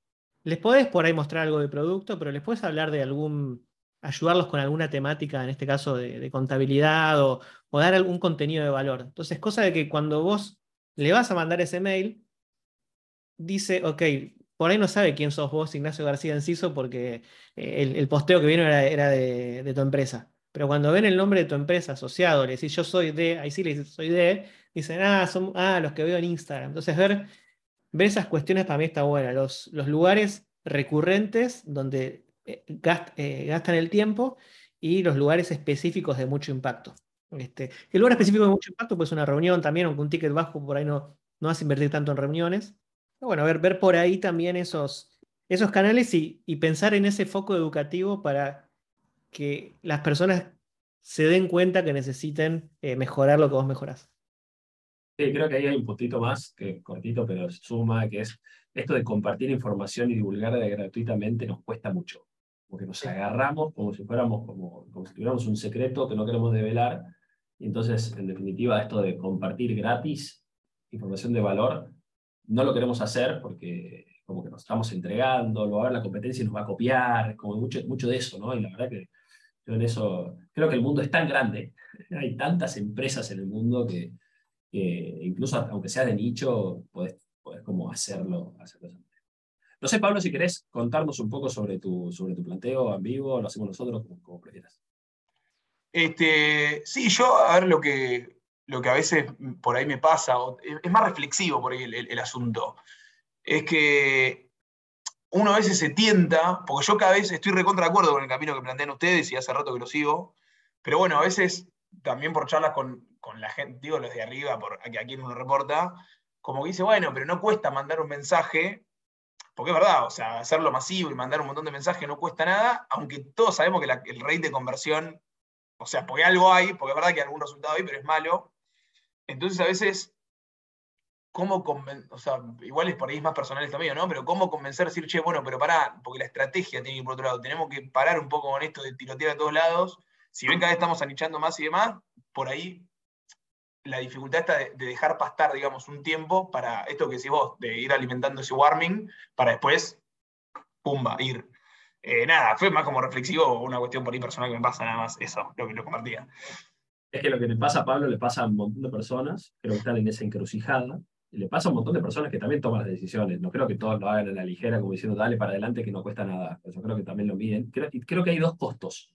[SPEAKER 1] les podés por ahí mostrar algo de producto, pero les podés hablar de algún, ayudarlos con alguna temática, en este caso de, contabilidad o, dar algún contenido de valor. Entonces, cosa de que cuando vos le vas a mandar ese mail, dice, ok, por ahí no sabe quién sos vos, Ignacio García Enciso, porque eh, el, posteo que vino era, de, tu empresa. Pero cuando ven el nombre de tu empresa asociado, le decís yo soy de, ahí sí le dices soy de, dicen, ah, son ah, los que veo en Instagram. Entonces, ver, ver esas cuestiones para mí está buena. Los, los lugares recurrentes donde eh, eh, gastan el tiempo y los lugares específicos de mucho impacto. Este, el lugar específico de mucho impacto pues una reunión también, aunque un ticket bajo por ahí no, no a invertir tanto en reuniones, bueno, ver, ver por ahí también esos, esos canales y, pensar en ese foco educativo para que las personas se den cuenta que necesiten eh, mejorar lo que vos mejorás.
[SPEAKER 2] Sí, creo que ahí hay un puntito más, que cortito, pero suma, que es esto de compartir información y divulgarla gratuitamente nos cuesta mucho. Porque nos agarramos como si fuéramos, como, como si tuviéramos un secreto que no queremos develar. Y entonces, en definitiva, esto de compartir gratis información de valor no lo queremos hacer porque como que nos estamos entregando, lo va a ver la competencia y nos va a copiar, como mucho, mucho de eso, ¿no? Y la verdad que yo en eso creo que el mundo es tan grande, hay tantas empresas en el mundo que, incluso aunque sea de nicho, puedes como hacerlo, hacerlo. No sé, Pablo, si querés contarnos un poco sobre tu, sobre tu planteo en vivo, lo hacemos nosotros, como, prefieras.
[SPEAKER 4] Este, sí, yo a ver lo que, lo que a veces por ahí me pasa, es más reflexivo por ahí el, asunto, es que uno a veces se tienta, porque yo cada vez estoy recontra de acuerdo con el camino que plantean ustedes y hace rato que lo sigo, pero bueno, a veces también por charlas con, la gente, digo los de arriba, por, a, quien uno reporta, como que dice, bueno, pero no cuesta mandar un mensaje, porque es verdad, o sea, hacerlo masivo y mandar un montón de mensajes no cuesta nada, aunque todos sabemos que el rate de conversión, o sea, porque algo hay, porque es verdad que hay algún resultado hay, pero es malo, entonces a veces, ¿cómo convencer? O sea, igual es por ahí más personal también, ¿no? Pero ¿cómo convencer, decir, che, bueno, pero pará, porque la estrategia tiene que ir por otro lado, tenemos que parar un poco con esto de tirotear a todos lados. Si ven cada vez estamos anichando más y demás, por ahí la dificultad está de, dejar pastar, digamos, un tiempo para esto que decís vos, de ir alimentando ese warming, para después, pumba, ir. Eh, nada, fue más como reflexivo, una cuestión por ahí personal que me pasa, nada más eso, lo que lo compartía.
[SPEAKER 2] Es que lo que le pasa a Pablo le pasa a un montón de personas, creo que están en esa encrucijada, y le pasa a un montón de personas que también toman las decisiones. No creo que todos lo hagan a la ligera, como diciendo, dale para adelante que no cuesta nada. Yo creo que también lo miden. Creo, creo que hay dos costos,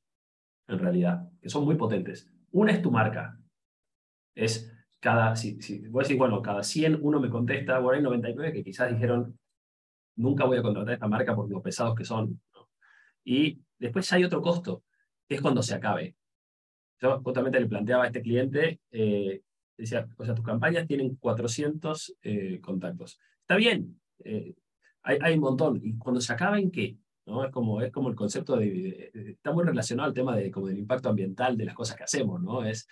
[SPEAKER 2] en realidad, que son muy potentes. Una es tu marca. Es cada, si, si a decir, bueno, cada 100 uno me contesta, bueno, hay 99 que quizás dijeron, nunca voy a contratar esta marca por lo pesados que son. Y después hay otro costo, que es cuando se acabe yo justamente le planteaba a este cliente, eh, decía, o sea, tus campañas tienen 400 eh, contactos. Está bien, eh, hay, hay un montón. Y cuando se acaba, ¿en qué? ¿no? Es, como, es como el concepto de, Está muy relacionado al tema de, como del impacto ambiental de las cosas que hacemos, ¿no? Es,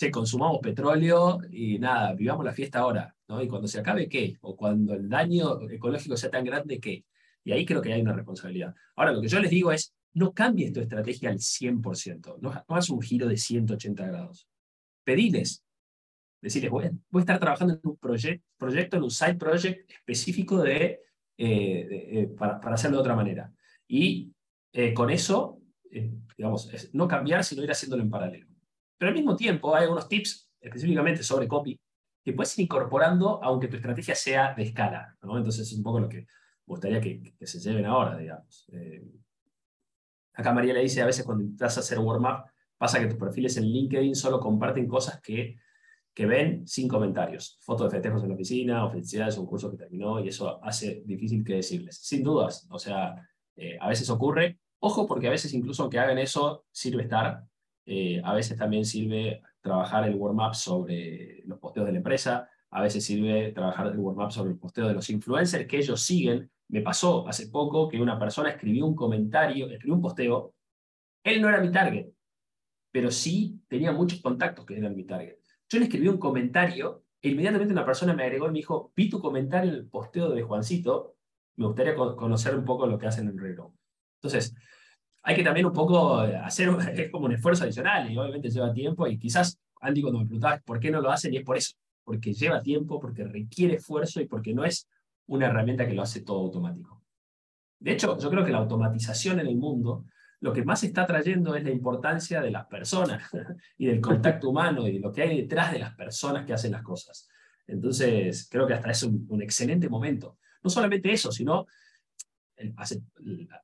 [SPEAKER 2] che, consumamos petróleo y nada, vivamos la fiesta ahora, ¿no? Y cuando se acabe, ¿qué? O cuando el daño ecológico sea tan grande, ¿qué? Y ahí creo que hay una responsabilidad. Ahora, lo que yo les digo es, no cambies tu estrategia al 100%, no, no hagas un giro de 180 grados. Pediles, decirles, voy, voy a estar trabajando en un proyecto, en un side project específico de, eh, eh, para, para, hacerlo de otra manera. Y eh, con eso, digamos, no cambiar, sino ir haciéndolo en paralelo. Pero al mismo tiempo hay algunos tips específicamente sobre copy que puedes ir incorporando aunque tu estrategia sea de escala. ¿no? Entonces es un poco lo que gustaría que, que se lleven ahora, digamos. Acá María le dice, a veces cuando a hacer warm-up, pasa que tus perfiles en LinkedIn solo comparten cosas que, que ven sin comentarios. Fotos de festejos en la oficina, o felicidades, un curso que terminó, y eso hace difícil que decirles. Sin dudas, o sea, eh, a veces ocurre. Ojo, porque a veces incluso aunque hagan eso, sirve estar. Eh, a veces también sirve trabajar el warm-up sobre los posteos de la empresa. A veces sirve trabajar el warm-up sobre el posteo de los influencers que ellos siguen me pasó hace poco que una persona escribió un comentario, escribió un posteo. Él no era mi target, pero sí tenía muchos contactos que eran mi target. Yo le escribí un comentario e inmediatamente una persona me agregó y me dijo, vi tu comentario en el posteo de Juancito, me gustaría conocer un poco lo que hacen en Reno. Entonces, hay que también un poco hacer es como un esfuerzo adicional y obviamente lleva tiempo y quizás Andy cuando me preguntaba por qué no lo hacen y es por eso, porque lleva tiempo, porque requiere esfuerzo y porque no es una herramienta que lo hace todo automático. De hecho, yo creo que la automatización en el mundo lo que más está trayendo es la importancia de las personas y del contacto humano y lo que hay detrás de las personas que hacen las cosas. Entonces, creo que hasta es un, excelente momento. No solamente eso, sino,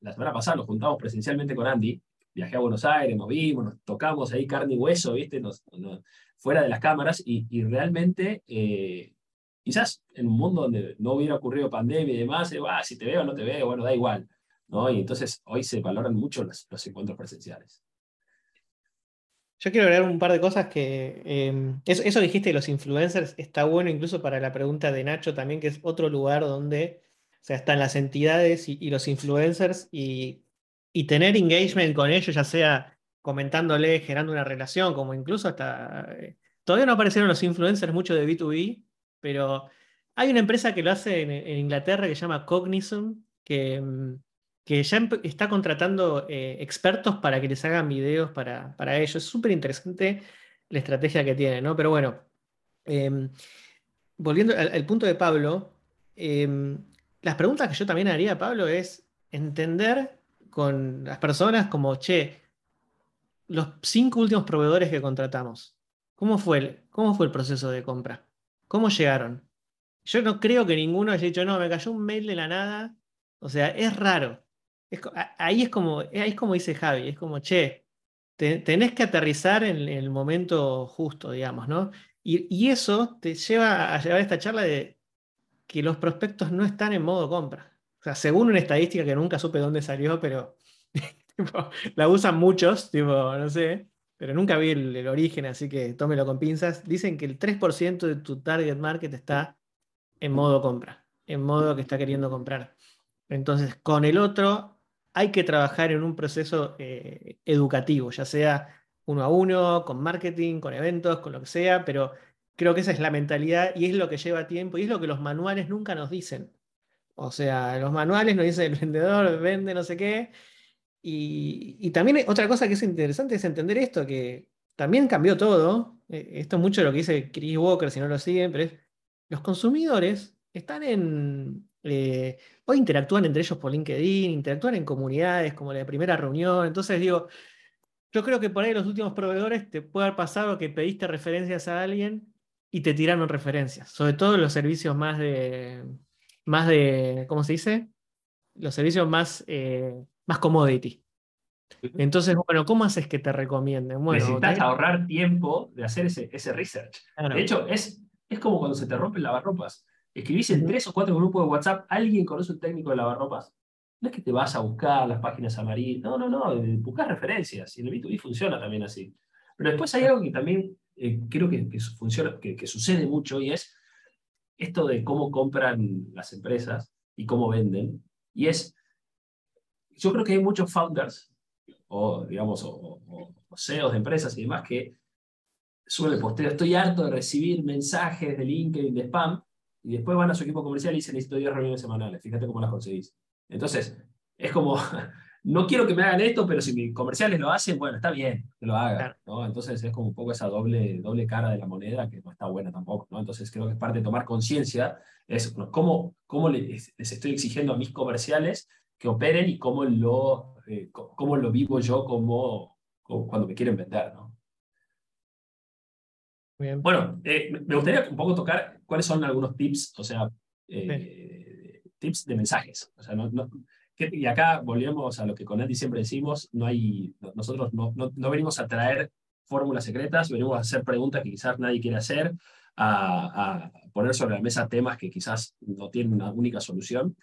[SPEAKER 2] la semana pasada nos juntamos presencialmente con Andy, viajé a Buenos Aires, nos vimos, nos tocamos ahí carne y hueso, ¿viste? fuera de las cámaras, y, realmente eh, Quizás en un mundo donde no hubiera ocurrido pandemia y demás, eh, si te veo o no te veo, bueno, da igual. ¿no? Y entonces hoy se valoran mucho los, encuentros presenciales.
[SPEAKER 1] Yo quiero agregar un par de cosas que. Em, eso, eso, dijiste de los influencers está bueno incluso para la pregunta de Nacho también, que es otro lugar donde sea, están las entidades y, los influencers y, y, tener engagement con ellos, ya sea comentándole, generando una relación, como incluso hasta. Eh, todavía no aparecieron los influencers mucho de B2B, pero hay una empresa que lo hace en, Inglaterra que se llama Cognizant, que, mm, que ya está contratando eh, expertos para que les hagan videos para, para ellos. Es súper interesante la estrategia que tiene, ¿no? Pero bueno, em, volviendo al, punto de Pablo, em, las preguntas que yo también haría, Pablo, es entender con las personas como, che, los cinco últimos proveedores que contratamos, ¿cómo fue cómo fue el proceso de compra? ¿Cómo llegaron? Yo no creo que ninguno haya dicho, no, me cayó un mail de la nada. O sea, es raro. ahí, es como, ahí es como dice Javi, es como, che, tenés que aterrizar en, el momento justo, digamos, ¿no? Y, eso te lleva a llevar esta charla de que los prospectos no están en modo compra. O sea, según una estadística que nunca supe dónde salió, pero la usan muchos, tipo, no sé, pero nunca vi el, origen, así que tómelo con pinzas. Dicen que el 3% de tu target market está en modo compra, en modo que está queriendo comprar. Entonces, con el otro hay que trabajar en un proceso eh, educativo, ya sea uno a uno, con marketing, con eventos, con lo que sea, pero creo que esa es la mentalidad y es lo que lleva tiempo y es lo que los manuales nunca nos dicen. O sea, los manuales nos dicen el vendedor vende no sé qué, y, también otra cosa que es interesante es entender esto, que también cambió todo. Eh, esto es mucho lo que dice Chris Walker, si no lo siguen, pero es, los consumidores están en... Eh, hoy interactúan entre ellos por LinkedIn, interactúan en comunidades como la primera reunión. Entonces digo, yo creo que por ahí los últimos proveedores te puede haber pasado que pediste referencias a alguien y te tiraron referencias, sobre todo los servicios más de, más de, ¿cómo se dice? Los servicios más eh, más commodity. Entonces, bueno, ¿cómo haces que te recomienden? Bueno,
[SPEAKER 2] Necesitas ahorrar tiempo de hacer ese, ese research. De hecho, es, es como cuando se te rompen lavarropas. Escribís en tres o cuatro grupos de WhatsApp, ¿alguien conoce un técnico de lavarropas? No es que te vas a buscar las páginas amarillas, no, no, no, buscar referencias. Y en el B2B funciona también así. Pero después hay algo que también eh, creo que, funciona, que, sucede mucho y es esto de cómo compran las empresas y cómo venden. Y es, yo creo que hay muchos founders o, digamos, o, CEOs de empresas y demás que suelen postear, estoy harto de recibir mensajes de LinkedIn, de spam, y después van a su equipo comercial y dicen, necesito 10 reuniones semanales, fíjate cómo las conseguís. Entonces, es como, no quiero que me hagan esto, pero si mis comerciales lo hacen, bueno, está bien que lo hagan. ¿no? Entonces es como un poco esa doble, doble cara de la moneda que no está buena tampoco. ¿no? Entonces creo que es parte de tomar conciencia, es cómo, cómo les, estoy exigiendo a mis comerciales que operen y cómo lo, eh, cómo lo vivo yo como, cuando me quieren vender. ¿no? Bueno, eh, me gustaría un poco tocar cuáles son algunos tips, o sea, eh, tips de mensajes. O sea, no, y acá volvemos a lo que con Andy siempre decimos, no hay, nosotros no, no, venimos a traer fórmulas secretas, venimos a hacer preguntas que quizás nadie quiere hacer, a, poner sobre la mesa temas que quizás no tienen una única solución.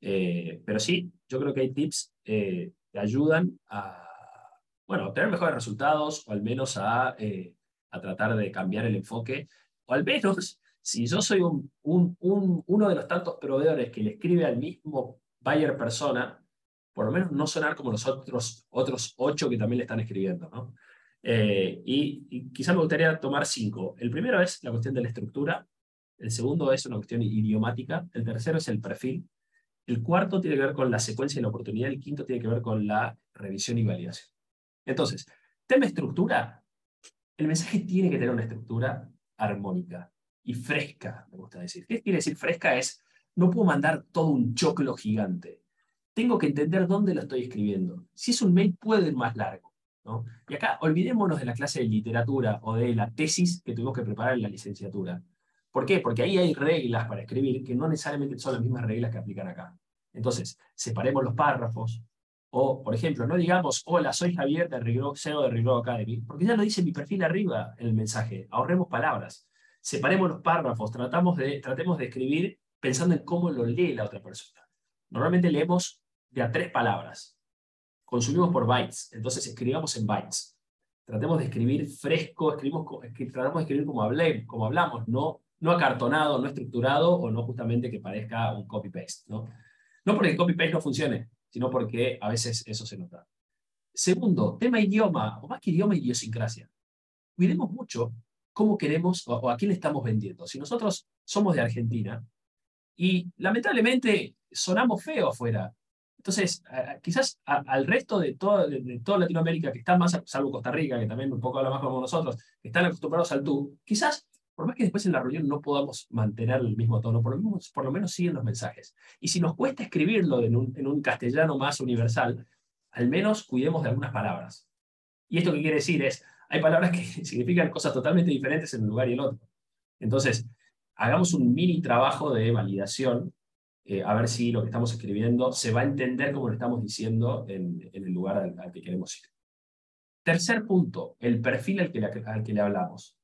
[SPEAKER 2] Eh, pero sí, yo creo que hay tips eh, que ayudan a bueno, obtener mejores resultados o al menos a, eh, a tratar de cambiar el enfoque. O al menos, si yo soy un, un, uno de los tantos proveedores que le escribe al mismo buyer persona, por lo menos no sonar como los otros, otros ocho que también le están escribiendo. ¿no? Eh, y, y quizá me gustaría tomar cinco. El primero es la cuestión de la estructura, el segundo es una cuestión idiomática, el tercero es el perfil, el cuarto tiene que ver con la secuencia y la oportunidad, el quinto tiene que ver con la revisión y validación. Entonces, tema estructura, el mensaje tiene que tener una estructura armónica y fresca, me gusta decir. ¿Qué quiere decir fresca? Es no puedo mandar todo un choclo gigante. Tengo que entender dónde lo estoy escribiendo. Si es un mail, puede ir más largo. ¿no? Y acá olvidémonos de la clase de literatura o de la tesis que tuvimos que preparar en la licenciatura. ¿Por qué? Porque ahí hay reglas para escribir que no necesariamente son las mismas reglas que aplican acá. Entonces, separemos los párrafos. O, por ejemplo, no digamos, hola, soy Javier de Rigro, CEO de Rigro Academy, porque ya lo dice mi perfil arriba en el mensaje. Ahorremos palabras. Separemos los párrafos, tratamos de, tratemos de escribir pensando en cómo lo lee la otra persona. Normalmente leemos de a tres palabras. Consumimos por bytes, entonces escribamos en bytes. Tratemos de escribir fresco, escribimos, tratamos de escribir como, hablé, como hablamos, no, no acartonado, no estructurado o no justamente que parezca un copy-paste. ¿no? no porque el copy-paste no funcione, sino porque a veces eso se nota. Segundo, tema idioma, o más que idioma, idiosincrasia. Cuidemos mucho cómo queremos o a quién le estamos vendiendo. Si nosotros somos de Argentina, y lamentablemente sonamos feo afuera. Entonces, quizás al resto de, todo, de, toda Latinoamérica, que está más, salvo Costa Rica, que también un poco habla más como nosotros, que están acostumbrados al tú, quizás, por más que después en la reunión no podamos mantener el mismo tono, por lo menos, siguen los mensajes. Y si nos cuesta escribirlo en un, en un castellano más universal, al menos cuidemos de algunas palabras. Y esto que quiere decir es, hay palabras que significan cosas totalmente diferentes en un lugar y el otro. Entonces, hagamos un mini trabajo de validación, eh, a ver si lo que estamos escribiendo se va a entender como lo estamos diciendo en, el lugar al, que queremos ir. Tercer punto, el perfil al que le, al que le hablamos.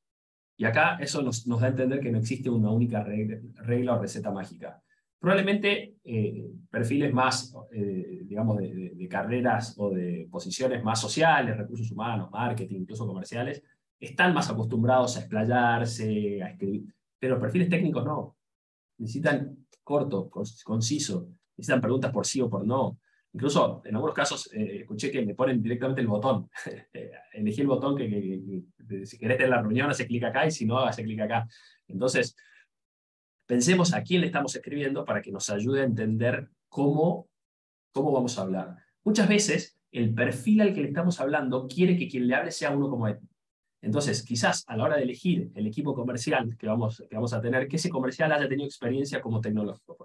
[SPEAKER 2] Y acá eso nos, nos, da a entender que no existe una única regla, o receta mágica. Probablemente eh, perfiles más, eh, digamos, de, de, carreras o de posiciones más sociales, recursos humanos, marketing, incluso comerciales, están más acostumbrados a explayarse, a escribir pero perfiles técnicos no. Necesitan corto, conciso, necesitan preguntas por sí o por no. Incluso en algunos casos eh, escuché que me ponen directamente el botón. Eh, elegí el botón que, si querés tener la reunión, hace clic acá y si no, hace clic acá. Entonces, pensemos a quién le estamos escribiendo para que nos ayude a entender cómo, cómo vamos a hablar. Muchas veces el perfil al que le estamos hablando quiere que quien le hable sea uno como él. Entonces, quizás a la hora de elegir el equipo comercial que vamos, que vamos a tener, que ese comercial haya tenido experiencia como tecnológico,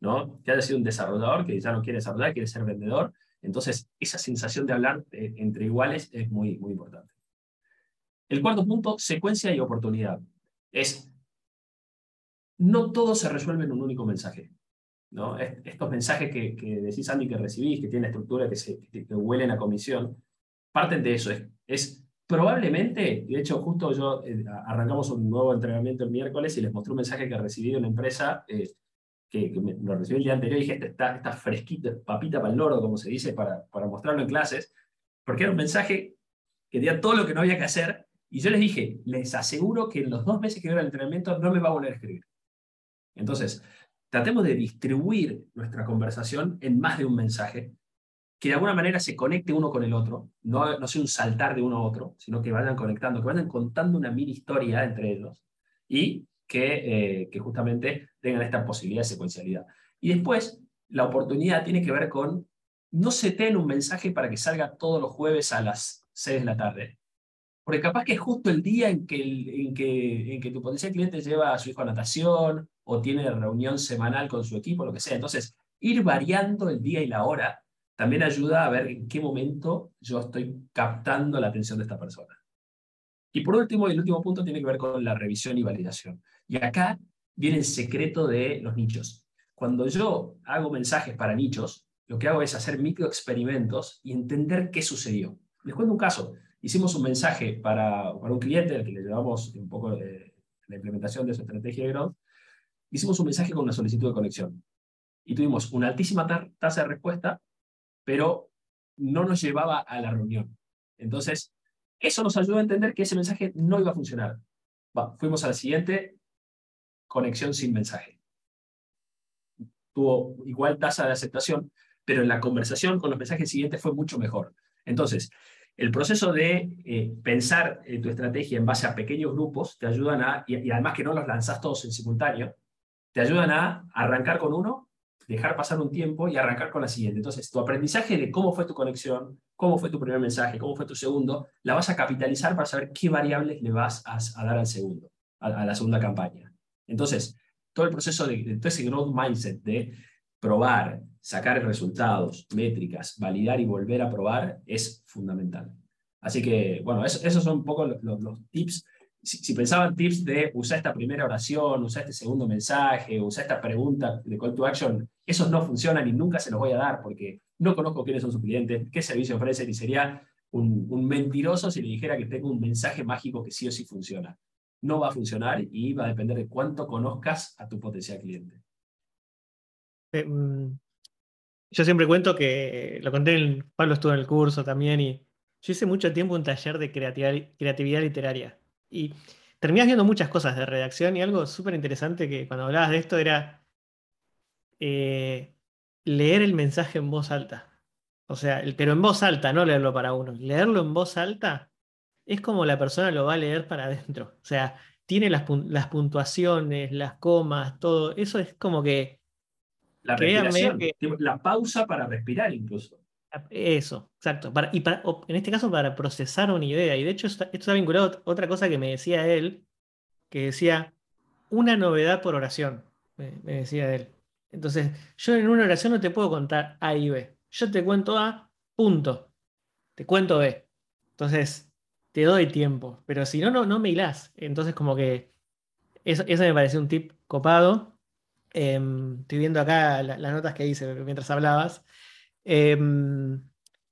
[SPEAKER 2] ¿no? que haya sido un desarrollador que ya no quiere desarrollar, quiere ser vendedor. Entonces, esa sensación de hablar eh, entre iguales es muy, muy importante. El cuarto punto, secuencia y oportunidad. Es, no todo se resuelve en un único mensaje. ¿no? Estos mensajes que, que decís, Andy, que recibís, que tienen estructura, que, se, que, huelen a comisión, parten de eso. Es, es Probablemente, de hecho, justo yo eh, arrancamos un nuevo entrenamiento el miércoles y les mostré un mensaje que recibí de una empresa eh, que, lo recibí el día anterior y dije, este está, está fresquito, papita para el loro, como se dice, para, para mostrarlo en clases, porque era un mensaje que tenía todo lo que no había que hacer y yo les dije, les aseguro que en los dos meses que dura el entrenamiento no me va a volver a escribir. Entonces, tratemos de distribuir nuestra conversación en más de un mensaje, que de alguna manera se conecte uno con el otro, no, no sea un saltar de uno a otro, sino que vayan conectando, que vayan contando una mini historia entre ellos y que, eh, justamente tengan esta posibilidad de secuencialidad. Y después, la oportunidad tiene que ver con no se ten un mensaje para que salga todos los jueves a las 6 de la tarde. Porque capaz que es justo el día en que, en que, en que tu potencial cliente lleva a su hijo a natación o tiene reunión semanal con su equipo, lo que sea. Entonces, ir variando el día y la hora también ayuda a ver en qué momento yo estoy captando la atención de esta persona. Y por último, el último punto tiene que ver con la revisión y validación. Y acá viene el secreto de los nichos. Cuando yo hago mensajes para nichos, lo que hago es hacer microexperimentos y entender qué sucedió. Les cuento un caso. Hicimos un mensaje para, para un cliente al que le llevamos un poco de la implementación de su estrategia de growth. Hicimos un mensaje con una solicitud de conexión. Y tuvimos una altísima tasa de respuesta, pero no nos llevaba a la reunión. Entonces, eso nos ayudó a entender que ese mensaje no iba a funcionar. fuimos a la siguiente, conexión sin mensaje. Tuvo igual tasa de aceptación, pero en la conversación con los mensajes siguientes fue mucho mejor. Entonces, el proceso de eh, pensar en tu estrategia en base a pequeños grupos te ayudan a, y, además que no los lanzas todos en simultáneo, te ayudan a arrancar con uno, dejar pasar un tiempo y arrancar con la siguiente. Entonces, tu aprendizaje de cómo fue tu conexión, cómo fue tu primer mensaje, cómo fue tu segundo, la vas a capitalizar para saber qué variables le vas a, dar al segundo, a, la segunda campaña. Entonces, todo el proceso de, de todo ese growth mindset de probar, sacar resultados, métricas, validar y volver a probar es fundamental. Así que, bueno, esos son un poco los, tips. Si, pensaban tips de usar esta primera oración, usar este segundo mensaje, usar esta pregunta de call to action, esos no funcionan y nunca se los voy a dar porque no conozco quiénes son sus clientes, qué servicio ofrecen y sería un, mentiroso si le dijera que tengo un mensaje mágico que sí o sí funciona. No va a funcionar y va a depender de cuánto conozcas a tu potencial cliente.
[SPEAKER 1] Mm, yo siempre cuento que, lo conté, en, Pablo estuvo en el curso también y yo hice mucho tiempo un taller de creatividad, literaria y terminas viendo muchas cosas de redacción y algo súper interesante que cuando hablabas de esto era eh, leer el mensaje en voz alta. O sea, pero en voz alta, no leerlo para uno. Leerlo en voz alta es como la persona lo va a leer para adentro. O sea, tiene las, las puntuaciones, las comas, todo. Eso es como que
[SPEAKER 2] la respiración, la pausa para respirar incluso.
[SPEAKER 1] Eso, exacto. y en este caso para procesar una idea. Y de hecho esto está vinculado a otra cosa que me decía él, que decía una novedad por oración, me, decía él. Entonces, yo en una oración no te puedo contar A y B. Yo te cuento A, punto. Te cuento B. Entonces, te doy tiempo. Pero si no, no, no me hilás. Entonces, como que eso, eso me pareció un tip copado. Em, estoy viendo acá las notas que hice mientras hablabas. Em,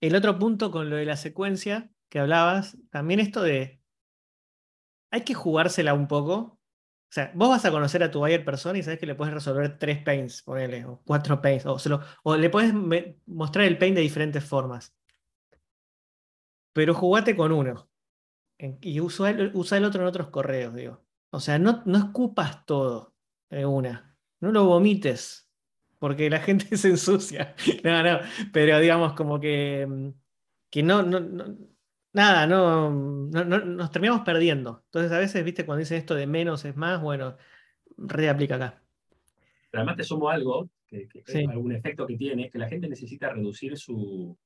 [SPEAKER 1] el otro punto con lo de la secuencia que hablabas, también esto de. Hay que jugársela un poco. O sea, vos vas a conocer a tu buyer persona y sabes que le puedes resolver tres pains, ponele, o cuatro pains, o, o le puedes mostrar el pain de diferentes formas. Pero jugate con uno. Y usa el, usa el otro en otros correos, digo. O sea, no, no escupas todo de una no lo vomites, porque la gente se ensucia. No, no, pero digamos como que, mm, que no, no, nada, no, nos terminamos perdiendo. Entonces a veces, viste, cuando dicen esto de menos es más, bueno, reaplica acá.
[SPEAKER 2] Pero además te sumo algo, que, algún efecto que tiene, que la gente necesita reducir su,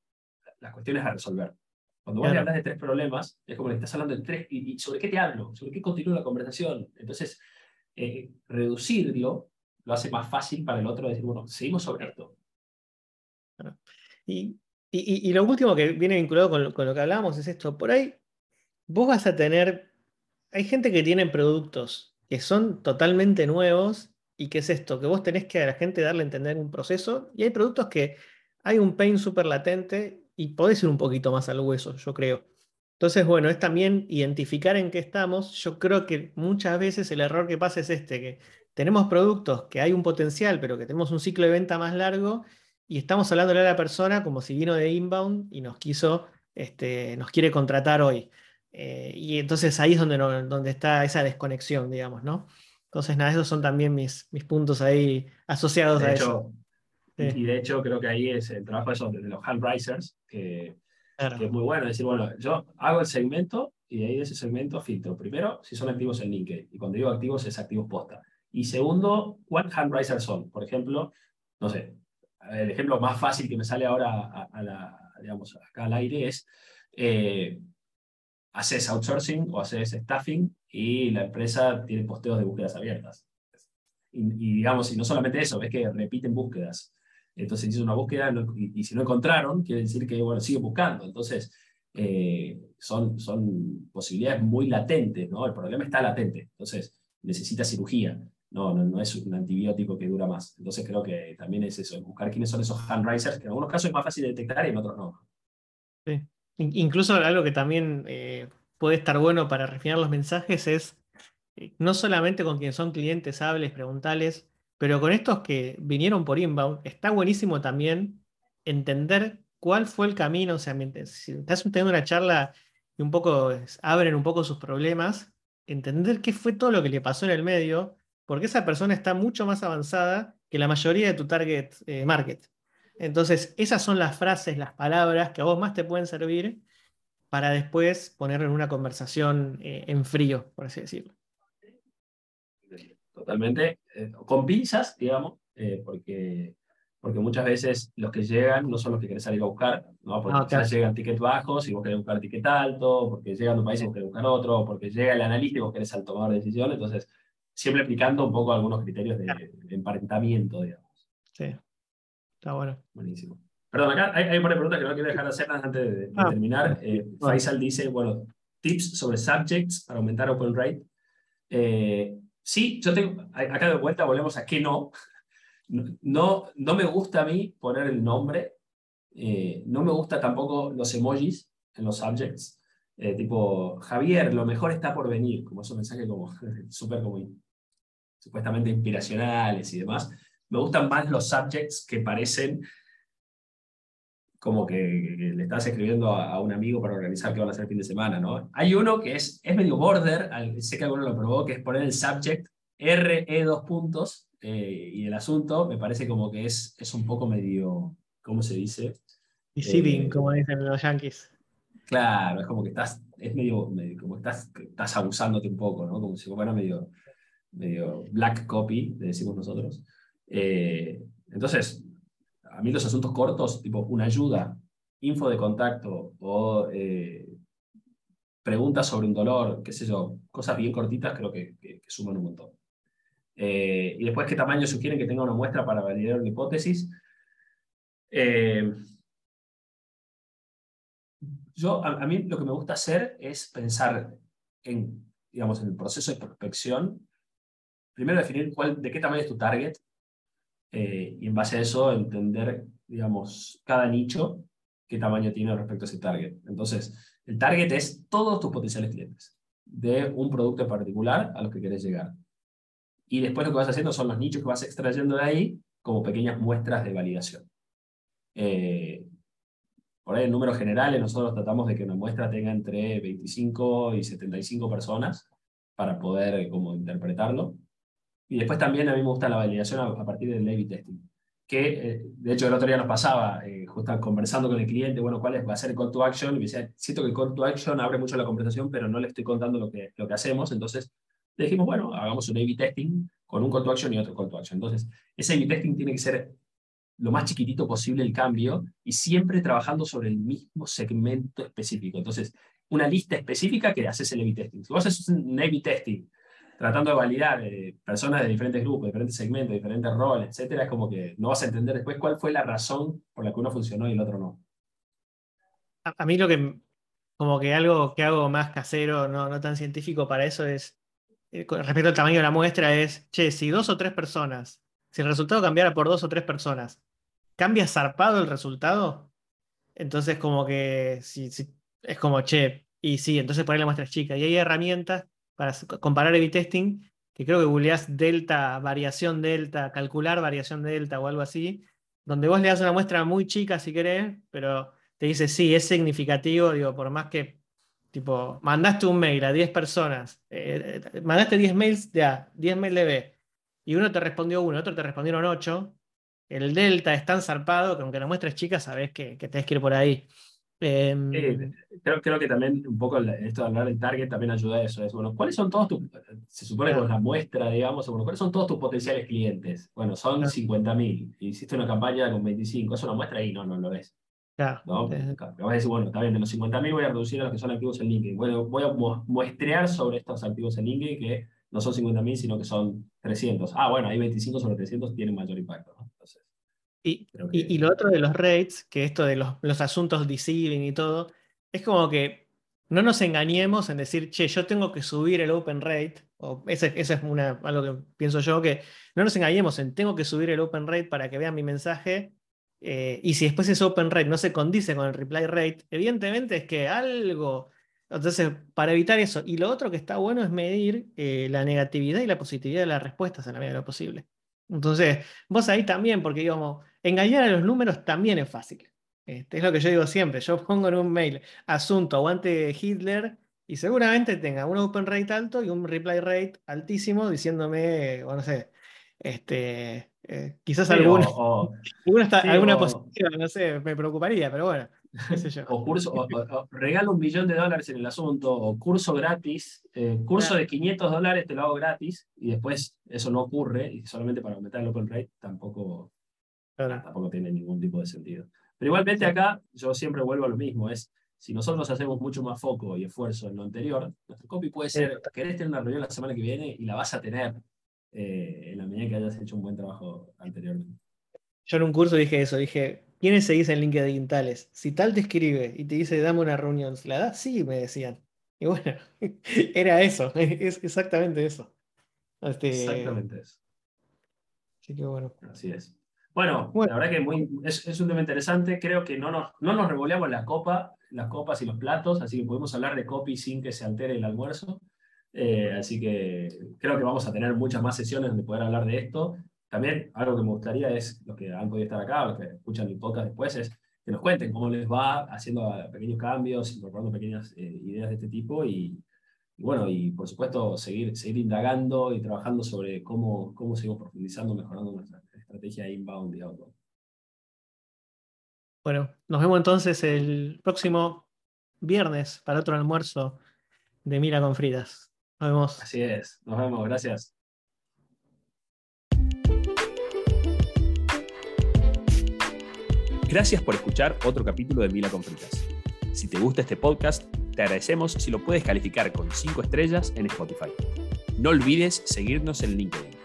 [SPEAKER 2] las cuestiones a resolver. Cuando vos le hablas de tres problemas, es como que estás hablando de tres, y, sobre qué te hablo, sobre qué continúa la conversación. Entonces, eh, reducirlo lo hace más fácil para el otro decir, bueno, seguimos sobre esto.
[SPEAKER 1] Y, y, lo último que viene vinculado con, con, lo que hablábamos es esto. Por ahí, vos vas a tener, hay gente que tiene productos que son totalmente nuevos y que es esto, que vos tenés que a la gente darle a entender un proceso y hay productos que hay un pain súper latente y podés ir un poquito más al hueso, yo creo. Entonces, bueno, es también identificar en qué estamos. Yo creo que muchas veces el error que pasa es este, que tenemos productos que hay un potencial, pero que tenemos un ciclo de venta más largo y estamos hablándole a la persona como si vino de inbound y nos quiso, este, nos quiere contratar hoy. Eh, y entonces ahí es donde, donde está esa desconexión, digamos, ¿no? Entonces, nada, esos son también mis, mis puntos ahí asociados a eso.
[SPEAKER 2] Y de hecho, creo que ahí es el trabajo de, de los hand risers, que, es muy bueno. Es decir, bueno, yo hago el segmento y de ahí de ese segmento filtro. Primero, si son activos en LinkedIn. Y cuando digo activos, es activos posta. Y segundo, ¿cuántos hand risers son? Por ejemplo, no sé, el ejemplo más fácil que me sale ahora a, digamos, acá al aire es eh, haces outsourcing o haces staffing y la empresa tiene posteos de búsquedas abiertas. Y, y digamos, y no solamente eso, ves que repiten búsquedas. Entonces hizo una búsqueda y, si no encontraron, quiere decir que bueno, sigue buscando. Entonces, eh, son, son posibilidades muy latentes, ¿no? El problema está latente. Entonces, necesita cirugía. No, no, no, es un antibiótico que dura más. Entonces creo que también es eso, buscar quiénes son esos hand risers, que en algunos casos es más fácil de detectar y en otros no.
[SPEAKER 1] Sí. Incluso algo que también eh, puede estar bueno para refinar los mensajes es eh, no solamente con quienes son clientes, hables, preguntales, pero con estos que vinieron por inbound, está buenísimo también entender cuál fue el camino. O sea, si estás teniendo una charla y un poco abren un poco sus problemas, entender qué fue todo lo que le pasó en el medio, porque esa persona está mucho más avanzada que la mayoría de tu target eh, market. Entonces, esas son las frases, las palabras que a vos más te pueden servir para después poner en una conversación eh, en frío, por así decirlo
[SPEAKER 2] totalmente, eh, con pinzas, digamos, eh, porque, porque muchas veces los que llegan no son los que querés salir a buscar, ¿no? porque ah, quizás llegan tickets bajos y vos querés buscar ticket alto, porque llegan a un país y vos querés buscar otro, porque llega el analista y vos querés al tomador de decisión, entonces siempre aplicando un poco algunos criterios de, emparentamiento, digamos.
[SPEAKER 1] Sí, está bueno.
[SPEAKER 2] Buenísimo. Perdón, acá hay, hay un par de preguntas que no quiero dejar de hacer antes de, ah. terminar. Eh, Faisal dice, bueno, tips sobre subjects para aumentar open rate. Eh, Sí, yo tengo, acá de vuelta volvemos a que no. No, no me gusta a mí poner el nombre, eh, no me gusta tampoco los emojis en los subjects, eh, tipo, Javier, lo mejor está por venir, como esos mensajes como súper como supuestamente inspiracionales y demás. Me gustan más los subjects que parecen como que, le estás escribiendo a, un amigo para organizar qué van a hacer el fin de semana, ¿no? Hay uno que es, es medio border, sé que alguno lo probó, que es poner el subject RE dos puntos eh, y el asunto me parece como que es, es un poco medio, ¿cómo se dice?
[SPEAKER 1] Deceiving, eh, como dicen los yankees.
[SPEAKER 2] Claro, es como que estás, es medio, como estás, estás abusándote un poco, ¿no? Como si fuera medio, medio black copy, le decimos nosotros. Eh, entonces, a mí los asuntos cortos, tipo una ayuda, info de contacto o eh, preguntas sobre un dolor, qué sé yo, cosas bien cortitas, creo que, suman un montón. Eh, y después, ¿qué tamaño sugieren que tenga una muestra para validar una hipótesis? Yo, a, mí lo que me gusta hacer es pensar en, digamos, en el proceso de prospección. Primero definir cuál, de qué tamaño es tu target, eh, y en base a eso entender, digamos, cada nicho, qué tamaño tiene respecto a ese target. Entonces, el target es todos tus potenciales clientes de un producto en particular a los que querés llegar. Y después lo que vas haciendo son los nichos que vas extrayendo de ahí como pequeñas muestras de validación. Eh, por ahí en números generales nosotros tratamos de que una muestra tenga entre 25 y 75 personas para poder como interpretarlo. Y después también a mí me gusta la validación a, partir del A-B testing. Que, eh, de hecho, el otro día nos pasaba, eh, justo conversando con el cliente, bueno, cuál es, va a ser el call to action, y me decía, siento que el call to action abre mucho la conversación, pero no le estoy contando lo que, lo que hacemos, entonces le dijimos, bueno, hagamos un A-B testing con un call to action y otro call to action. Entonces, ese A-B testing tiene que ser lo más chiquitito posible el cambio y siempre trabajando sobre el mismo segmento específico. Entonces, una lista específica que haces el A-B testing. Si vos haces un A-B testing tratando de validar eh, personas de diferentes grupos, diferentes segmentos, diferentes roles, etcétera, es como que no vas a entender después cuál fue la razón por la que uno funcionó y el otro no.
[SPEAKER 1] A, mí lo que, como que algo que hago más casero, no, no tan científico para eso es, eh, respecto al tamaño de la muestra, es, che, si dos o tres personas, si el resultado cambiara por dos o tres personas, ¿cambia zarpado el resultado? Entonces como que, si, es como, che, y sí, entonces por ahí la muestra es chica. Y hay herramientas para comparar A-B testing, que creo que googleás delta, variación delta, calcular variación delta o algo así, donde vos le das una muestra muy chica si querés, pero te dice, sí, es significativo, digo, por más que Tipo, mandaste un mail a 10 personas, eh, mandaste 10 mails de A, 10 mails de B, y uno te respondió uno, otro te respondieron 8, el delta es tan zarpado que aunque la muestra es chica, sabes que, que tenés que ir por ahí.
[SPEAKER 2] Em, creo, creo, que también un poco esto de hablar del target también ayuda a eso. Es, bueno, ¿cuáles son todos tus, se supone que con la muestra, digamos, bueno, ¿cuáles son todos tus potenciales clientes? Bueno, son 50.000, hiciste una campaña con 25, es una muestra y no, no lo ves. Claro. ¿no? Vas a decir, bueno, está bien, de los 50.000 voy a reducir a los que son activos en LinkedIn. Bueno, voy a muestrear sobre estos activos en LinkedIn que no son 50.000, sino que son 300. Ah, bueno, hay 25 sobre 300 tienen mayor impacto. Entonces,
[SPEAKER 1] y, lo otro de los rates, que esto de los, los, asuntos deceiving y todo, es como que no nos engañemos en decir, che, yo tengo que subir el open rate, o ese, es una, algo que pienso yo, que no nos engañemos en tengo que subir el open rate para que vean mi mensaje, eh, y si después ese open rate no se condice con el reply rate, evidentemente es que algo... Entonces, para evitar eso. Y lo otro que está bueno es medir eh, la negatividad y la positividad de las respuestas en la medida de lo posible. Entonces, vos ahí también, porque digamos, engañar a los números también es fácil. Este, es lo que yo digo siempre. Yo pongo en un mail asunto aguante Hitler y seguramente tenga un open rate alto y un reply rate altísimo diciéndome, bueno, no sé, este, eh, quizás alguna, alguna, positiva, no sé, me preocuparía, pero bueno.
[SPEAKER 2] O, curso, regalo un billón de dólares en el asunto, o curso gratis, eh, curso de 500 dólares te lo hago gratis, y después eso no ocurre, y solamente para aumentar el open rate tampoco, tampoco tiene ningún tipo de sentido. Pero igualmente acá yo siempre vuelvo a lo mismo, es si nosotros hacemos mucho más foco y esfuerzo en lo anterior, nuestro copy puede ser, querés tener una reunión la semana que viene y la vas a tener eh, en la medida que hayas hecho un buen trabajo anteriormente.
[SPEAKER 1] Yo en un curso dije eso, dije, ¿quiénes se dicen LinkedIn tales? Si tal te escribe y te dice, dame una reunión, ¿la das? Sí, me decían. Y bueno, era eso, es exactamente eso.
[SPEAKER 2] Este, exactamente eso.
[SPEAKER 1] Así que bueno.
[SPEAKER 2] Así es. Bueno, la verdad que muy, es, un tema interesante. Creo que no nos, no nos revoleamos la copa, las copas y los platos, así que podemos hablar de copy sin que se altere el almuerzo. Eh, así que creo que vamos a tener muchas más sesiones donde poder hablar de esto. También algo que me gustaría es, los que han podido estar acá, los que escuchan mi podcast después, es que nos cuenten cómo les va haciendo pequeños cambios, incorporando pequeñas eh, ideas de este tipo y, bueno, y por supuesto seguir, seguir indagando y trabajando sobre cómo, cómo seguimos profundizando, mejorando nuestra estrategia inbound y outbound.
[SPEAKER 1] Bueno, nos vemos entonces el próximo viernes para otro almuerzo de Mira con Fridas. Nos vemos.
[SPEAKER 2] Así es, nos vemos, gracias.
[SPEAKER 5] Gracias por escuchar otro capítulo de Mila con Fritas. Si te gusta este podcast, te agradecemos si lo puedes calificar con 5 estrellas en Spotify. No olvides seguirnos en LinkedIn.